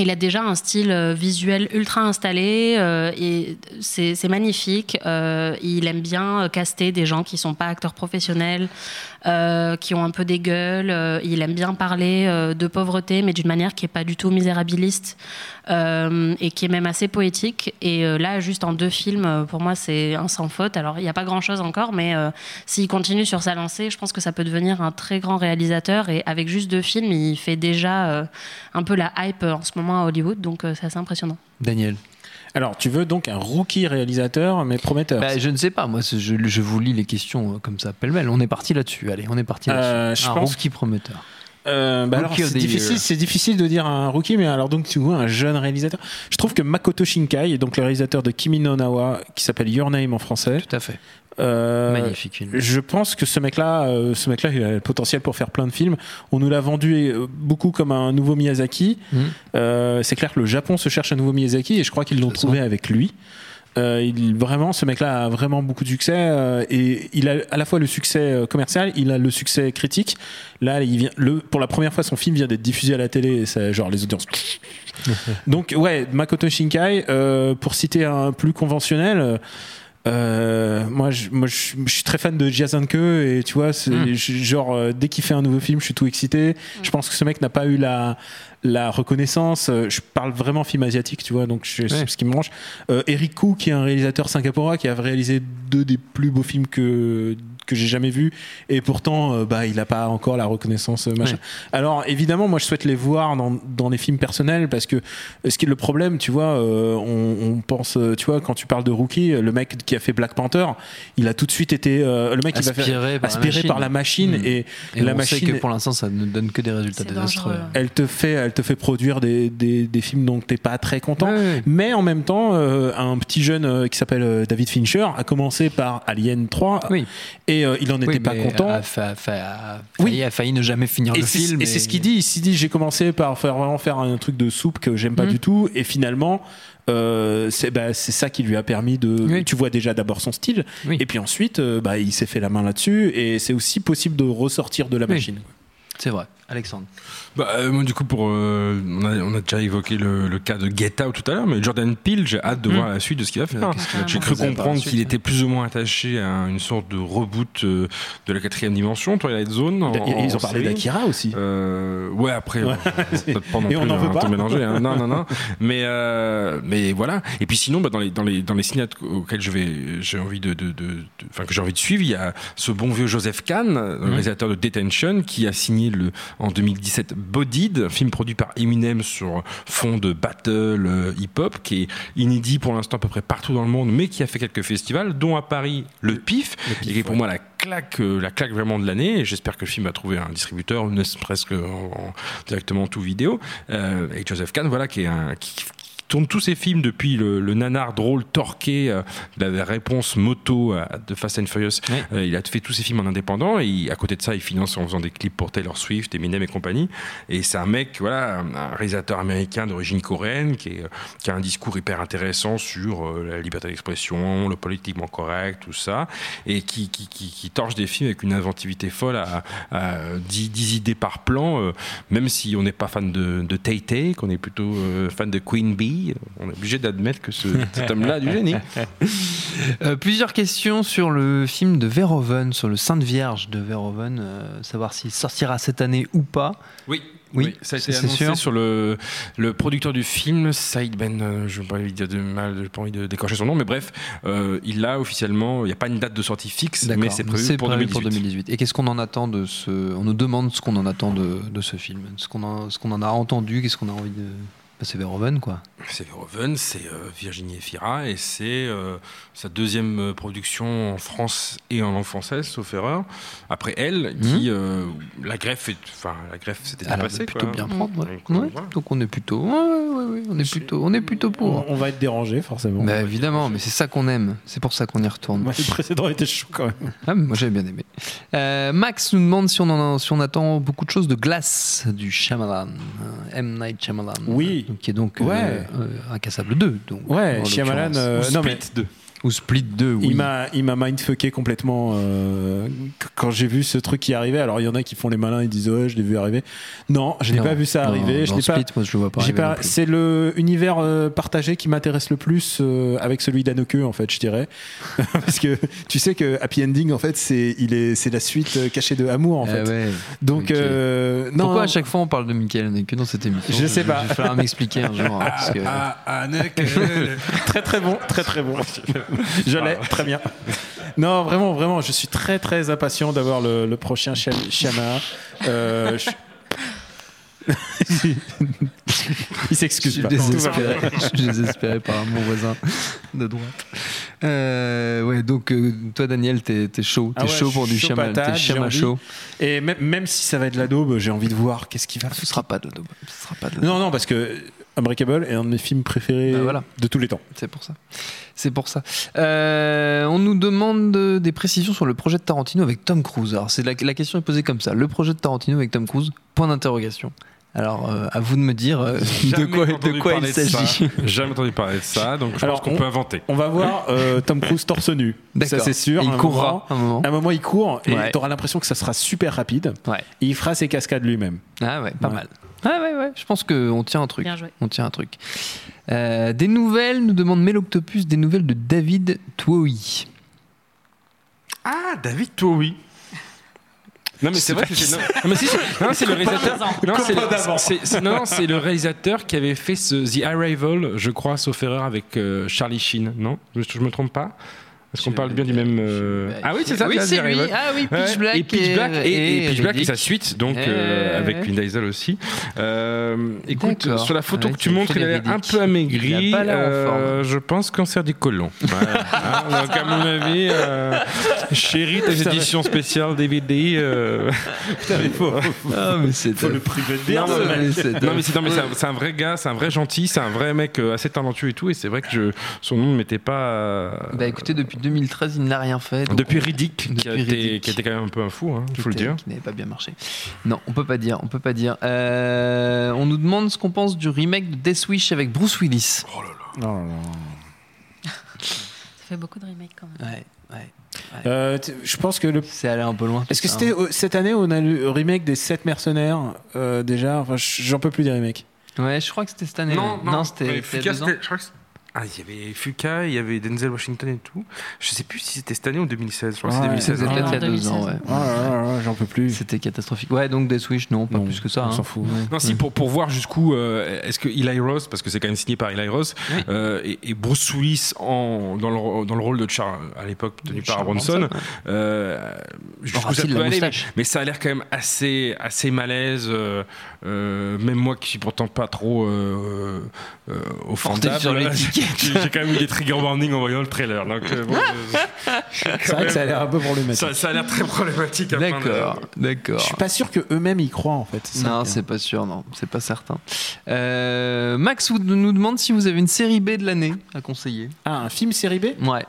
il a déjà un style euh, visuel ultra installé euh, et c'est magnifique. Euh, il aime bien caster des gens qui sont pas acteurs professionnels, qui ont un peu des gueules. Il aime bien parler de pauvreté, mais d'une manière qui est pas du tout misérabiliste et qui est même assez poétique. Et là, juste en deux films, pour moi, c'est un sans faute. Alors, il n'y a pas grand-chose encore, mais s'il continue sur sa lancée, je pense que ça peut devenir un très grand réalisateur. Et avec juste deux films, il fait déjà un peu la hype en ce moment à Hollywood, donc euh, c'est assez impressionnant. Daniel. Alors, tu veux donc un rookie réalisateur, mais prometteur Bah, je ne sais pas, moi je, je vous lis les questions euh, comme ça, pêle-mêle. On est parti là-dessus, allez, on est parti là-dessus. Euh, je un pense- rookie prometteur. Euh, bah alors, c'est difficile, c'est difficile de dire un rookie, mais alors donc tu vois un jeune réalisateur. Je trouve que Makoto Shinkai, donc le réalisateur de Kimi no Nawa, qui s'appelle Your Name en français, Tout à fait. Euh, Magnifique film. Je pense que ce mec-là, euh, ce mec-là, il a le potentiel pour faire plein de films. On nous l'a vendu euh, beaucoup comme un nouveau Miyazaki. Euh, c'est clair que le Japon se cherche un nouveau Miyazaki et je crois qu'ils l'ont trouvé avec lui. Il, vraiment, ce mec-là a vraiment beaucoup de succès et il a à la fois le succès commercial, il a le succès critique. Là, il vient, le, pour la première fois, son film vient d'être diffusé à la télé. Et ça, genre les audiences. (laughs) Donc ouais, Makoto Shinkai. pour citer un plus conventionnel. Euh, moi, je, moi, je, je suis très fan de Jason Ke et tu vois, Mm. je- genre euh, dès qu'il fait un nouveau film, je suis tout excité. Je pense que ce mec n'a pas eu la la reconnaissance. Euh, Je parle vraiment film asiatique, tu vois, donc c'est ce qui me. Euh, Eric Koo, qui est un réalisateur singapourien, qui a réalisé deux des plus beaux films que que j'ai jamais vus, et pourtant, euh, bah, il n'a pas encore la reconnaissance euh, machin. Ouais. Alors évidemment, moi, je souhaite les voir dans dans les films personnels parce que ce qui est le problème, tu vois, euh, on, on pense, tu vois, quand tu parles de Rookie, le mec qui a fait Black Panther, il a tout de suite été euh, le mec qui va faire Aspiré par la aspiré machine. par la machine Mm. et, Et la on machine sait que pour l'instant, ça ne donne que des résultats désastreux. elle te fait elle te fait produire des, des, des films dont t'es pas très content Ouais, ouais. mais en même temps euh, un petit jeune qui s'appelle David Fincher a commencé par Alien 3 Oui. et mais euh, il en était Oui, pas content. A, fa- fa- a Oui. failli, a failli ne jamais finir Et le film. et c'est ce qu'il dit. Il s'est dit j'ai commencé par faire vraiment faire un truc de soupe que j'aime pas Mhm. du tout, et finalement. euh, c'est bah, c'est ça qui lui a permis de. Oui. Tu vois déjà d'abord son style, Oui. et puis ensuite, euh, bah, il s'est fait la main là-dessus, et c'est aussi possible de ressortir de la Oui. machine. C'est vrai, Alexandre. Bah, euh, moi, du coup, pour, euh, on, a, on a déjà évoqué le, le cas de Get Out tout à l'heure, mais Jordan Peele, j'ai hâte de Mm. voir la suite de ce qu'il va faire. Va J'ai cru comprendre qu'il était plus ou moins attaché à une sorte de reboot euh, de la quatrième dimension, Twilight Zone. en- Et ils ont en parlé d'Akira aussi. Euh, ouais, après, Ouais. euh, (laughs) non Et on n'en veut pas. mélanger. hein. Non, non, non. (laughs) Mais, euh, mais voilà. Et puis sinon, bah, dans les dans les dans les cinéastes auxquels je vais, j'ai envie de, de, de- de- enfin que j'ai envie de suivre, il y a ce bon vieux Joseph Kahn, le Mhm. réalisateur de Detention, qui a signé le en 2017 Bodied, un film produit par Eminem sur fond de battle euh, hip-hop, qui est inédit pour l'instant à peu près partout dans le monde, mais qui a fait quelques festivals, dont à Paris le PIF, et qui est pour moi la claque, euh, la claque vraiment de l'année. Et j'espère que le film va trouver un distributeur, ne serait-ce que en- en- directement tout vidéo, euh, avec Joseph Kahn, voilà, qui est un qui tourne tous ses films depuis le, le nanar drôle torqué euh, de la réponse moto à- de Fast and Furious. Euh, il a fait tous ses films en indépendant et il- à côté de ça, il finance en faisant des clips pour Taylor Swift, Eminem et compagnie. Et c'est un mec, voilà, un réalisateur américain d'origine coréenne qui, est, euh, qui a un discours hyper intéressant sur euh, la liberté d'expression, le politiquement correct, tout ça, et qui, qui, qui, qui torche des films avec une inventivité folle à, à 10, 10 idées par plan, euh, même si on n'est pas fan de, de Tay Tay, qu'on est plutôt euh, fan de Queen Bee, on est obligé d'admettre que ce, cet homme-là a du génie. (laughs) Euh, plusieurs questions sur le film de Verhoeven, sur le Sainte Vierge de Verhoeven, euh, savoir s'il sortira cette année ou pas. Oui. Oui, ça a été c'est annoncé sûr. sur le, le producteur du film, Saïd Ben, euh, je n'ai pas envie de dire de mal, pas envie de décrocher son nom, mais bref, euh, il l'a officiellement, il n'y a pas une date de sortie fixe, mais c'est prévu pour, prévu 2018. Et qu'est-ce qu'on en attend de ce On nous demande ce qu'on en attend de, de ce film, ce qu'on en, ce qu'on en a entendu, qu'est-ce qu'on a envie de. Bah, c'est Verhoeven, quoi. C'est Verhoeven, c'est euh, Virginie Efira, et c'est euh, sa deuxième euh, production en France et en langue française, sauf erreur. Après elle, qui euh, la greffe, enfin la greffe, plutôt quoi. bien prendre. ouais. Donc, Ouais, voilà. Donc on est plutôt. ouais, ouais, ouais, on est plutôt, on est plutôt pour. On, va être dérangé forcément. Bah, évidemment, mais c'est ça qu'on aime. C'est pour ça qu'on y retourne. Moi, le précédent était chaud quand même. Ah, moi j'avais bien aimé. Euh, Max nous demande si on, en a- si on attend beaucoup de choses de glace du Shyamalan, M. Night Shyamalan. Oui. Donc, qui est donc Ouais. euh, euh, Incassable 2. Donc, Ouais, Shyamalan. euh, non, mais Split 2. Ou Split 2, oui. Il m'a, il m'a mindfucké complètement euh, qu- quand j'ai vu ce truc qui arrivait. Alors il y en a qui font les malins, ils disent ouais, je l'ai vu arriver. Non, je n'ai pas vu ça non, arriver. je pas. Split, moi je le vois pas. c'est le univers euh, partagé qui m'intéresse le plus euh, avec celui d'Anneke en fait, je dirais, (laughs) parce que tu sais que Happy Ending en fait c'est il est c'est la suite cachée de Amour en Ah fait. ouais. Donc non. Pourquoi à chaque fois on parle de Michael Haneke dans cette émission Je sais pas. Il va falloir m'expliquer un jour. hein, parce que- Ah, (laughs) très très bon, très très bon. Je l'ai, très bien. Non, vraiment, vraiment, je suis très très impatient d'avoir le, le prochain Shyam- Shyamalan. Euh, je- (laughs) Il Je s'excuse suis pas. Désespéré. Je suis désespéré par mon voisin de droite. Euh, ouais, donc euh, toi Daniel, t'es t'es chaud, t'es Ah ouais, chaud pour je du patate, t'es chaud. Et même, même si ça va être de la daube, j'ai envie de voir qu'est-ce qu'il va Ce sera pas de la daube. Ce sera pas de la Non, non, parce que Unbreakable est un de mes films préférés Bah voilà. de tous les temps. C'est pour ça. C'est pour ça. Euh, on nous demande de- des précisions sur le projet de Tarantino avec Tom Cruise. Alors, c'est la, la question est posée comme ça. Le projet de Tarantino avec Tom Cruise Point d'interrogation. Alors, euh, à vous de me dire euh, de quoi, de entendu quoi il s'agit. Jamais entendu parler de ça, donc je Alors, pense qu'on peut inventer. On va voir euh, Tom Cruise torse nu. Ça, c'est sûr. Il un courra moment. un moment. À un moment, il court et Ouais. tu auras l'impression que ça sera super rapide. Ouais. Et il fera ses cascades lui-même. Ah ouais, pas Ouais. mal. Ah ouais, ouais. Je pense qu'on tient un truc. Bien joué. On tient un truc. Euh, des nouvelles, nous demande Méloctopus, des nouvelles de David Twohy. Ah, David, oui. Non mais c'est vrai que c'est non, non, mais si, c'est- non, c'est le réalisateur. non c'est le, c'est- c'est- non, non, c'est le réalisateur qui avait fait ce The Arrival je crois sauf erreur avec euh, Charlie Sheen non? Je, je me trompe pas? Est-ce qu'on parle bien du même euh, ah oui c'est ça Oui, The c'est lui. Ah oui, Pitch Black et Pitch Black et, et et Pitch Black et sa suite donc Eh euh, avec. Vin Diesel aussi Euh, écoute sur la photo Ouais, que tu montres il a l'air un peu amaigri Il a pas l'air en euh, forme. je pense cancer du côlon (laughs) Voilà. Hein, donc à mon avis euh, chérie (laughs) ta édition spéciale DVD euh, (laughs) Ah, mais c'est Faut le priver de non, mais- c'est non, mais c'est non, mais c'est un, vrai gars, c'est un vrai gentil, c'est un vrai mec euh, assez talentueux et tout. Et c'est vrai que je, son nom ne m'était pas. Bah écoutez, depuis 2013, il n'a rien fait. donc Depuis on- Riddick, qui a, Depuis été, Riddick. qui été quand même un peu un fou, hein, faut le était- dire. Qui n'avait pas bien marché. Non, on peut pas dire. On peut pas dire. Euh, on nous demande ce qu'on pense du remake de Death Wish avec Bruce Willis. Oh là là. Ça fait beaucoup de remakes quand même. Ouais, ouais. Euh, je pense que le. C'est allé un peu loin. Est-ce que c'était hein. cette année où on a le remake des 7 mercenaires euh, déjà? Enfin, j'en peux plus des remakes. Ouais, je crois que c'était cette année. Non, ouais. non, c'était mais c'était il y Fuka, a deux ans. c'était- je crois que Ah, il y avait Fuka, il y avait Denzel Washington et tout. Je sais plus si c'était cette année ou 2016. Je crois que c'est Ouais, 2016. C'était peut-être il y a en deux ans, 2016. ouais. J'en peux plus. C'était catastrophique. Ouais, donc Death Wish, non, pas Non, plus que ça. on hein. s'en fout. Ouais. Non, si, pour, pour voir jusqu'où euh, est-ce que Eli Ross, parce que c'est quand même signé par Eli Ross, Oui. euh, et, et Bruce Willis en, dans, le, dans le rôle de Charles, à l'époque tenu par ouais. euh, jusqu'où ça peut aller, mais, mais ça a l'air quand même assez, assez malaise, euh, même moi qui suis pourtant pas trop euh, euh, offendable, sur l'étiquette. (laughs) j'ai quand même eu des trigger warnings en voyant le trailer. Donc, euh, bon, C'est vrai que ça a l'air un peu problématique. ça, ça a l'air très problématique. D'accord, d'accord. Je suis pas sûr que eux-mêmes y croient en fait. Non, c'est pas sûr, non, c'est pas certain. Euh, Max nous demande si vous avez une série B de l'année à conseiller. Ah, un film série B? Ouais.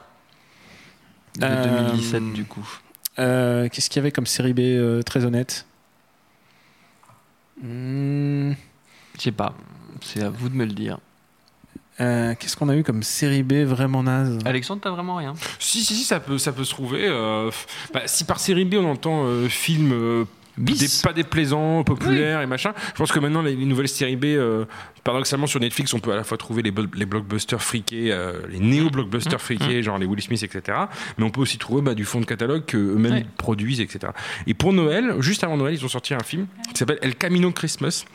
De Euh, 2017, du coup. Euh, Qu'est-ce qu'il y avait comme série B euh, très honnête? Hmm, Je sais pas. C'est à vous de me le dire. euh, Qu'est-ce qu'on a eu comme série B vraiment naze Alexandre, t'as vraiment rien? Si, si, si, ça peut, ça peut se trouver. euh, bah, si par série B, on entend euh, film euh. Des- pas déplaisant, populaire et machin, je pense que maintenant, les, les nouvelles séries B, euh, paradoxalement, sur Netflix, on peut à la fois trouver les, blo- les blockbusters friqués, euh, les néo-blockbusters Mmh. friqués, genre les Will Smith, etc. Mais on peut aussi trouver bah, du fond de catalogue qu'eux-mêmes Ouais. produisent, etc. Et pour Noël, juste avant Noël, ils ont sorti un film qui s'appelle El Camino Christmas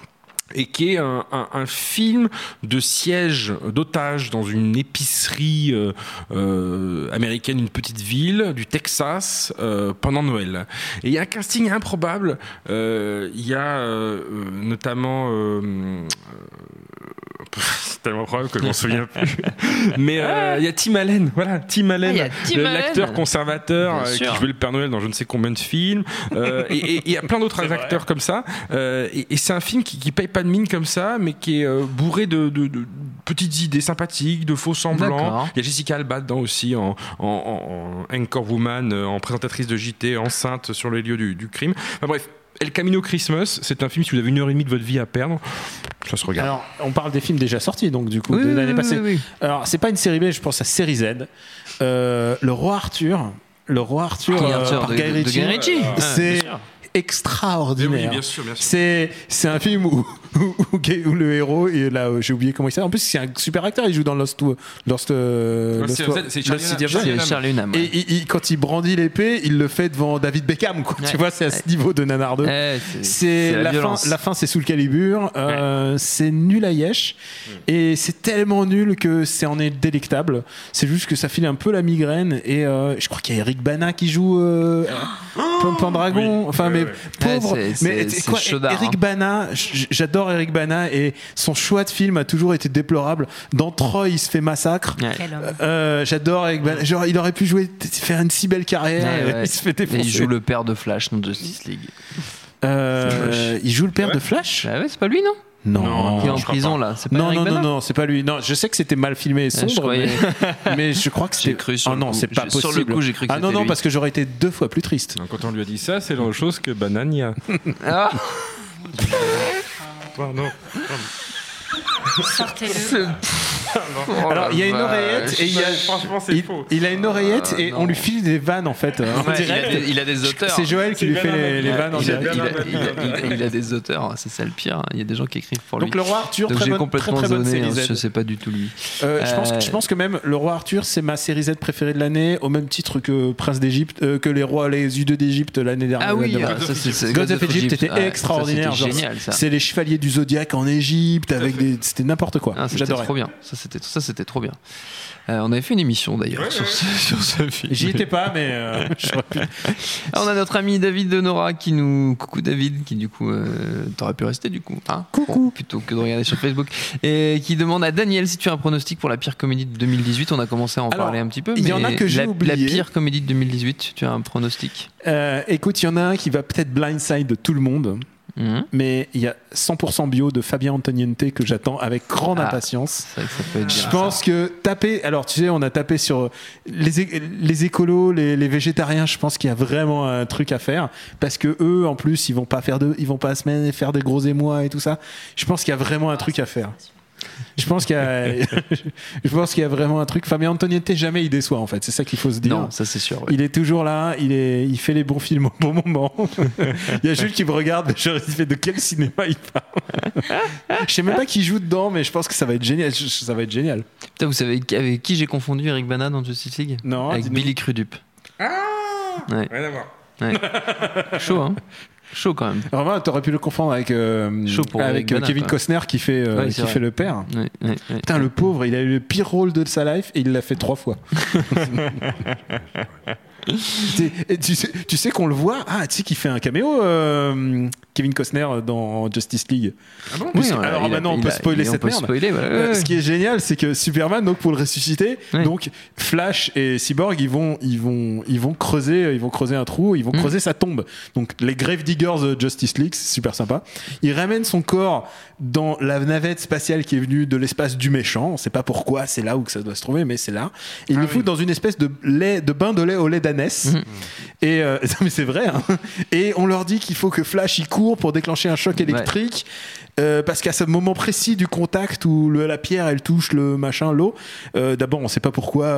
et qui est un, un- un film de siège d'otages dans une épicerie euh, euh, américaine, une petite ville du Texas euh, pendant Noël. Et il y a un casting improbable. Euh, Il y a euh, euh, notamment c'est (laughs) tellement improbable que je m'en souviens plus. Mais euh, il y a Tim Allen, voilà, Tim Allen, Ah, l'acteur conservateur euh, qui jouait le Père Noël dans je ne sais combien de films. Euh, (laughs) et il y a plein d'autres acteurs comme ça. Euh, et et c'est un film qui, qui paye pas de mine comme ça, mais qui est euh, bourré de, de- de petites idées sympathiques, de faux semblants. Il y a Jessica Alba dedans aussi en, en, en- en anchor woman, en présentatrice de JT, enceinte sur les lieux du, du crime. Enfin bref. El Camino Christmas, c'est un film si vous avez une heure et demie de votre vie à perdre, ça se regarde. Alors, on parle des films déjà sortis, donc du coup, Oui, de l'année oui, passée. oui, oui. Alors, c'est pas une série B, je pense à série Z. Euh, le roi Arthur. Le roi Arthur, euh, Arthur par de- Guy Ritchie. C'est extraordinaire. Oui, bien sûr, bien sûr. C'est c'est un film où, (laughs) où, où le héros et là euh, j'ai oublié comment il s'appelle. En plus c'est un super acteur. Il joue dans Lost Lost, euh, Ouais, Lost- c'est- Charlie Lost Hunnam. C'est Charlie Hunnam. Et ouais. il- il- quand il brandit l'épée, il le fait devant David Beckham. Quoi. Ouais. Tu vois, c'est à ce Ouais. niveau de nanardeux. Ouais, C'est la, fin, violence. la fin, c'est sous le calibre. Euh, C'est nul à yesh. Et c'est tellement nul que c'est en est délectable. C'est juste que ça file un peu la migraine. Et euh, je crois qu'il y a Eric Bana qui joue euh, (gasps) Pan- Pandragon. Oui. Enfin, Ouais, mais ouais. pauvre. Ouais, mais quoi, chaudard, Eric hein. Bana, j- j'adore Eric Bana. Et son choix de film a toujours été déplorable. Dans Troy, il se fait massacre. Ouais. Euh, j'adore Eric Bana. Genre, il aurait pu jouer, faire une si belle carrière. Ouais, et ouais. Il se fait Et défoncer. il joue le père de Flash dans Justice League. Euh, il joue le père Ouais. de Flash? Bah ouais, c'est pas lui, non? Non. Qui est en prison, pas. là. C'est pas Non, Eric non, non, Bana non, c'est pas lui. Non, je sais que c'était mal filmé et Ouais, je sombre, mais, (laughs) mais je crois que c'était. cru sur Ah non, c'est pas J'ai- possible. sur le coup, j'ai cru que Ah non, non, lui. parce que j'aurais été deux fois plus triste. Quand on lui a dit ça, c'est l'autre chose que Banania. Ah, (laughs) Pardon. Sortez-le. Oh (laughs) Alors, il y a une oreillette et il y a. Franchement, c'est Il, faux. il a une oreillette Ah, et non. on lui file des vannes en fait. en il, a direct. des, il a des auteurs. C'est Joël qui lui fait les, vannes en il, a, direct. il a- des auteurs, c'est ça le pire. hein. Il y a des gens qui écrivent pour lui. Donc le roi Arthur, Donc très j'ai bonne, très, complètement très bonne zoné, série hein, Z. je sais pas du tout lui. Euh, je, pense, Euh, je pense que même le roi Arthur, c'est ma série Z préférée de l'année, au même titre que Prince d'Égypte, euh, que les rois, les U2 d'Égypte l'année dernière. Ah oui, Gods of Egypt était extraordinaire. C'est les chevaliers du zodiaque en Égypte avec des, c'était n'importe quoi. Ah, J'adorais. trop bien. Ça, c'était ça, c'était trop bien. Euh, on avait fait une émission d'ailleurs sur, Ce, sur ce film. J'y étais pas, mais euh, (laughs) pu. Ah, on a notre ami David de Nora qui nous. Coucou David, qui du coup. euh, T'aurais pu rester du coup. hein Coucou. Bon, plutôt que de regarder sur Facebook. Et qui demande à Daniel si tu as un pronostic pour la pire comédie de 2018. On a commencé à en Alors, parler un petit peu. il y en a que j'ai la, oublié. La pire comédie de 2018, tu as un pronostic? Euh, écoute, il y en a un qui va peut-être blindside tout le monde. Mhm. mais il y a 100% bio de Fabien Antoniente que j'attends avec grande Ah, impatience. C'est vrai que ça peut être Je bien. pense que taper, alors tu sais, on a tapé sur les, é- les écolos, les, les végétariens. Je pense qu'il y a vraiment un truc à faire parce que eux, en plus, ils vont pas faire de, ils vont pas se faire des gros émois et tout ça. Je pense qu'il y a vraiment un truc à faire. Je pense qu'il y a, (laughs) je pense qu'il y a vraiment un truc. Fabien Antoniente jamais il déçoit en fait. C'est ça qu'il faut se dire. Non, ça c'est sûr. ouais. Il est toujours là, il, est, il fait les bons films au bon moment. (laughs) il y a Jules qui me regarde, genre, il fait de quel cinéma il parle? je sais même pas qui joue dedans, mais je pense que ça va être génial. Je- Ça va être génial. Putain, vous savez avec qui j'ai confondu Eric Bana dans Justice League? Non, Avec. Billy Crudup. Ah Ouais. Rien à voir. Ouais. (laughs) Chaud, hein Chaud quand même. Vraiment, t'aurais pu le confondre avec, euh, avec euh, Kevin quoi. Costner qui fait, euh, Ouais, qui vrai. fait le père. Ouais, ouais, ouais. Putain, le pauvre, il a eu le pire rôle de sa life et il l'a fait trois fois. (laughs) Tu- et tu sais, tu sais qu'on le voit. Ah, tu sais qu'il fait un caméo, euh, Kevin Costner, dans Justice League. Ah bon Oui, alors a- maintenant, on peut a- spoiler on cette peut merde. spoiler, voilà, Euh, ouais, Ce qui est génial, c'est que Superman, donc pour le ressusciter, Ouais. donc Flash et Cyborg, ils vont, ils vont, ils vont creuser, ils vont creuser un trou, ils vont Mm. creuser sa tombe. Donc les Grave Diggers de Justice League, c'est super sympa. Ils ramènent son corps dans la navette spatiale qui est venue de l'espace du méchant. On sait pas pourquoi, c'est là où que ça doit se trouver, mais c'est là. Et ils Ah le oui. foutent dans une espèce de lait, de bain de lait au lait Mhm. Et euh, (laughs) mais c'est vrai. hein. Et on leur dit qu'il faut que Flash y court pour déclencher un choc électrique. Euh, parce qu'à ce moment précis du contact où le- la pierre elle touche le machin, l'eau, euh, d'abord on sait pas pourquoi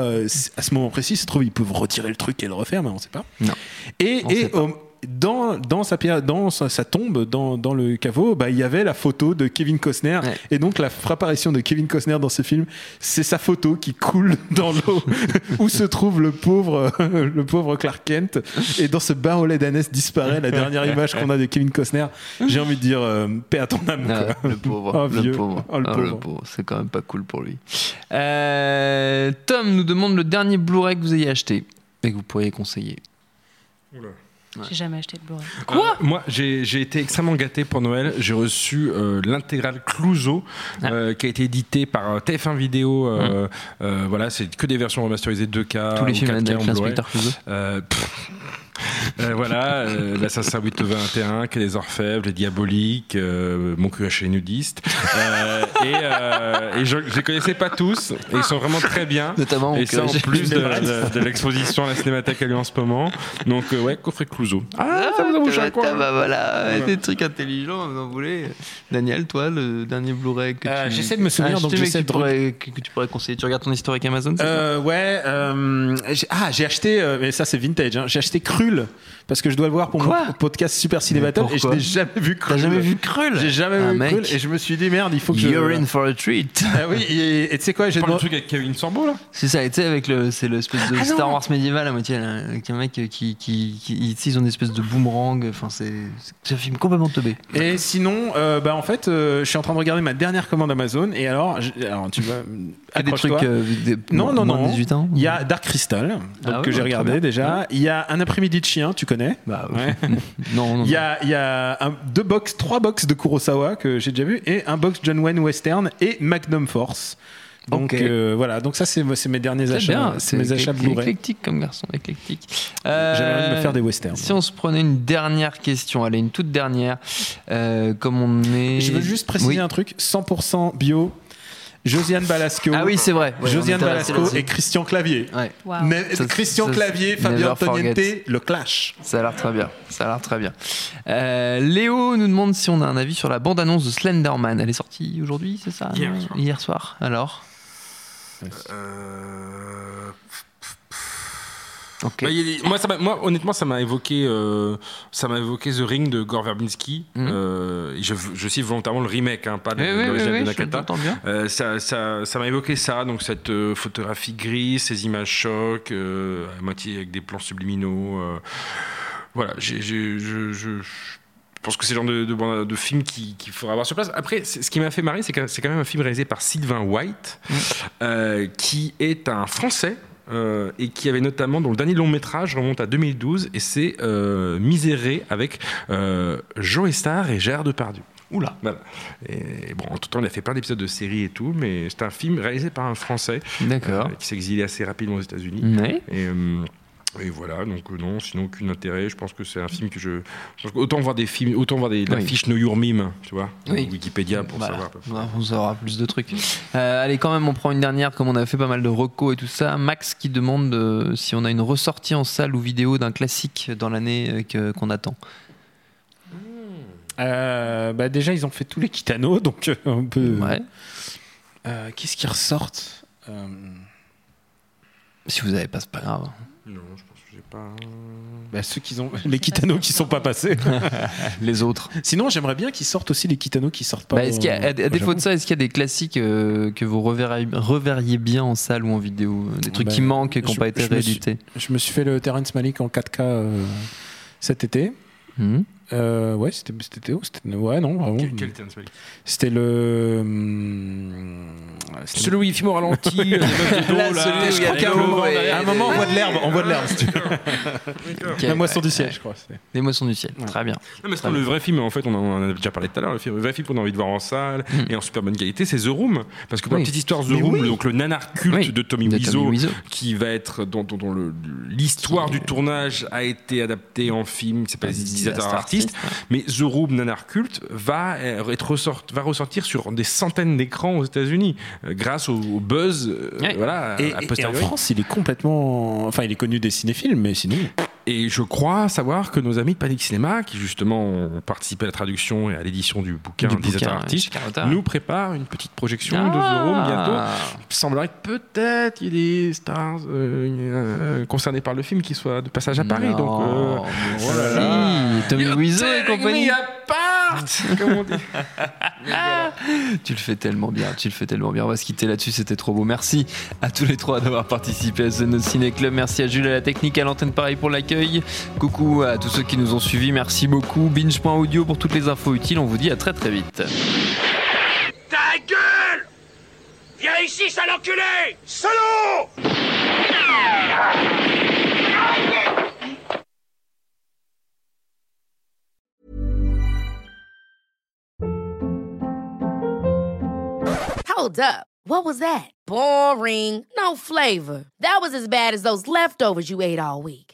à ce moment précis, se trouve ils peuvent retirer le truc et le refaire, mais on sait pas. Non. Et, sait pas. Dans, dans, sa, pierre, dans sa, sa tombe, dans, dans le caveau, bah, il y avait la photo de Kevin Costner. Ouais. Et donc la apparition de Kevin Costner dans ce film, c'est sa photo qui coule (laughs) dans l'eau où se trouve le pauvre, (laughs) le pauvre Clark Kent. Et dans ce bain au lait d'ânesse disparaît la dernière image qu'on a de Kevin Costner. J'ai envie de dire, euh, paix à ton âme. Ah, quoi. le pauvre, Oh, le pauvre, Oh, le Ah, pauvre. C'est quand même pas cool pour lui. Euh, Tom nous demande le dernier Blu-ray que vous ayez acheté et que vous pourriez conseiller. Oula. J'ai jamais acheté de Blu-ray. Quoi Moi, j'ai été extrêmement gâté pour Noël. J'ai reçu euh, l'intégrale Clouseau, Ah. euh, qui a été édité par euh, TF1 Vidéo. euh, euh, voilà, c'est que des versions remasterisées 2K. Tous les films 4K avec en Blu-ray. l'inspecteur Clouseau. Euh, voilà, euh, l'Assassin 821, Quai des Orfèvres, Les Diaboliques, euh, Mon cul haché nudiste. Euh, et euh, et je ne les connaissais pas tous, et ils sont vraiment très bien. Notamment Et ça en plus de, nudiste. de- de l'exposition à la Cinémathèque à lui en ce moment. Donc euh, ouais, coffret Clouseau. Ah, ça vous a bouché un coin. Bah voilà, Voilà. des trucs intelligents, vous en voulez. Daniel, toi, le dernier Blu-ray que Euh, tu... j'essaie de me souvenir, Ah, donc je j'essaie que tu de- pourrais- que, que tu pourrais conseiller. Tu regardes ton historique Amazon c'est ça? Euh, ouais, euh, ah, j'ai acheté, euh, mais ça c'est vintage, hein, j'ai acheté Krull parce que je dois le voir pour Quoi mon podcast Super Ciné Battle et je n'ai jamais vu Krull. T'as jamais vu Krull J'ai jamais Ah, vu mec. Krull et je me suis dit merde, il faut que je. You're in for a treat. (laughs) Ah oui, et tu sais quoi, j'ai Parle le demandé- truc avec Kevin Sorbo là C'est ça, et tu sais, avec le, c'est l'espèce de Ah Star. Wars médiéval à moitié, là, avec un mec qui, ils ont une espèce de boomerang, enfin, c'est, c'est un film complètement teubé. Et sinon, euh, bah en fait, euh, je suis en train de regarder ma dernière commande Amazon et alors, je- alors tu vas (laughs) Que des trucs, euh, des- Non, non, non. 18 ans. Il y a Dark Crystal, donc, Ah ouais, que j'ai regardé déjà. Il y a Un après-midi de chien, tu connais Bah, Ouais. (laughs) non, non. Il y a, il y a un- deux box, trois box de Kurosawa que j'ai déjà vu et un box John Wayne Western et Magnum Force. Donc euh, voilà, donc ça c'est c'est mes derniers achats, bien, c'est mes achats Blu-ray. éclectique comme garçon, éclectique. J'avais envie de me Euh, faire des westerns. Si on se prenait une dernière question, allez, une toute dernière, euh, comme on est. Je veux juste préciser Oui. un truc 100% bio. Josiane Balasco. Ah oui, c'est vrai. Ouais, Josiane Balasco et Christian Clavier. Ouais. Ça, Christian ça, Clavier, Fabien. Antoniente, le clash. Ça a l'air très bien. Ça a l'air très bien. Euh, Léo nous demande si on a un avis sur la bande-annonce de Slenderman. Elle est sortie aujourd'hui, c'est ça Hier soir. Hier soir. Alors Euh, Bah, des- moi, ça m'a- moi, honnêtement, ça m'a évoqué, euh, ça m'a évoqué The Ring de Gore Verbinski. Mhm. Euh, je, je cite volontairement le remake, hein, pas Oui, oui, oui, l'original oui, de Nakata. Euh, ça, ça, ça m'a évoqué ça, donc cette euh, photographie grise, ces images chocs, à moitié avec des plans subliminaux. voilà, je, je- je pense que c'est le genre de, de, de film qu'il qu'il faudra avoir sur place. Après, ce qui m'a fait marrer, c'est que c'est quand même un film réalisé par Sylvain White, euh, qui est un Français. Euh, et qui avait notamment, dont le dernier long métrage remonte à 2012, et c'est euh, Miséré avec euh, Joe Star et Gérard Depardieu. Oula voilà. Et bon, en tout temps, il a fait plein d'épisodes de séries et tout, mais c'est un film réalisé par un Français D'accord. euh, qui exilé assez rapidement aux États-Unis. Ouais. Et, Et voilà, donc euh, non, sinon aucun intérêt. Je pense que c'est un film que je. autant voir des films, autant voir des, la Oui. fiche Know Your Meme, tu vois, Oui. Wikipédia pour Voilà. savoir. peu. Ouais, on saura plus de trucs. Euh, allez, quand même, on prend une dernière, comme on a fait pas mal de recos et tout ça. Max qui demande euh, si on a une ressortie en salle ou vidéo d'un classique dans l'année euh, qu'on attend. Euh, bah déjà, ils ont fait tous les Kitano, donc euh, on peut. Ouais. Euh, Qu'est-ce qui ressortent Euh, Si vous n'avez pas, c'est pas grave. Non, je pense que j'ai pas. bah, ceux qui ont (laughs) les Kitano qui sont pas passés. (laughs) Les autres. Sinon, j'aimerais bien qu'ils sortent aussi les Kitano qui sortent pas. Bah, est-ce qu'il y a, à, à défaut de ça, est-ce qu'il y a des classiques euh, que vous reverriez, reverriez bien en salle ou en vidéo? Des trucs Bah, qui manquent et qui n'ont je- pas été je me suis- réédités? Je me suis fait le Terrence Malick en 4K euh, cet été. Mhm. Euh, ouais, c'était c'était- Ouais, non, vraiment. Quel, quel C'était le. c'était- Celui où il filme au ralenti, (laughs) meufs de dos, Là, là, celui et-. À un moment, on voit de l'herbe, on voit de l'herbe. La moisson ouais, du ciel, ouais. je crois. Les moissons du ciel, Ouais. très bien. Non, mais c'est le vrai film, en fait, on en on en a déjà parlé tout à l'heure, le film- le vrai film qu'on a envie de voir en salle et en super bonne qualité, c'est The Room. Parce que pour Oui. la petite histoire, The Mais Room, oui. donc le nanar culte Oui, de Tommy Wiseau, qui va être, dont, dont- dont le- l'histoire du tournage a été adaptée en film, qui s'appelle Les utilisateurs Artistes. Mais The Room, nanar culte, va, être ressort- va ressortir sur des centaines d'écrans aux États-Unis, euh, grâce au, au buzz, euh, Ouais. voilà, Et, a et- et en. France, il est complètement. Enfin, il est connu des cinéphiles, mais sinon. Et je crois savoir que nos amis de Panic Cinéma, qui justement ont participé à la traduction et à l'édition du bouquin Du bouquin, nous préparent une petite projection Ah. de The Room bientôt. Il semblerait que peut-être il y ait des stars euh, euh, concernés par le film qui soient de passage à Paris. Non, donc, euh, oh là là. si, Tommy Wiseau et compagnie. me apart, comme on dit. (laughs) Tu le fais tellement bien, tu le fais tellement bien. On va se quitter là-dessus, c'était trop beau. Merci à tous les trois d'avoir participé à ce Ciné Club. Merci à Jules à la technique, à l'antenne pareil pour l'accueil. Coucou à tous ceux qui nous ont suivis. Merci beaucoup. Binge.audio pour toutes les infos utiles. On vous dit à très très vite. Ta gueule Viens ici, sale enculé Salaud Hold up. What was that? Boring. No flavor. That was as bad as those leftovers you ate all week.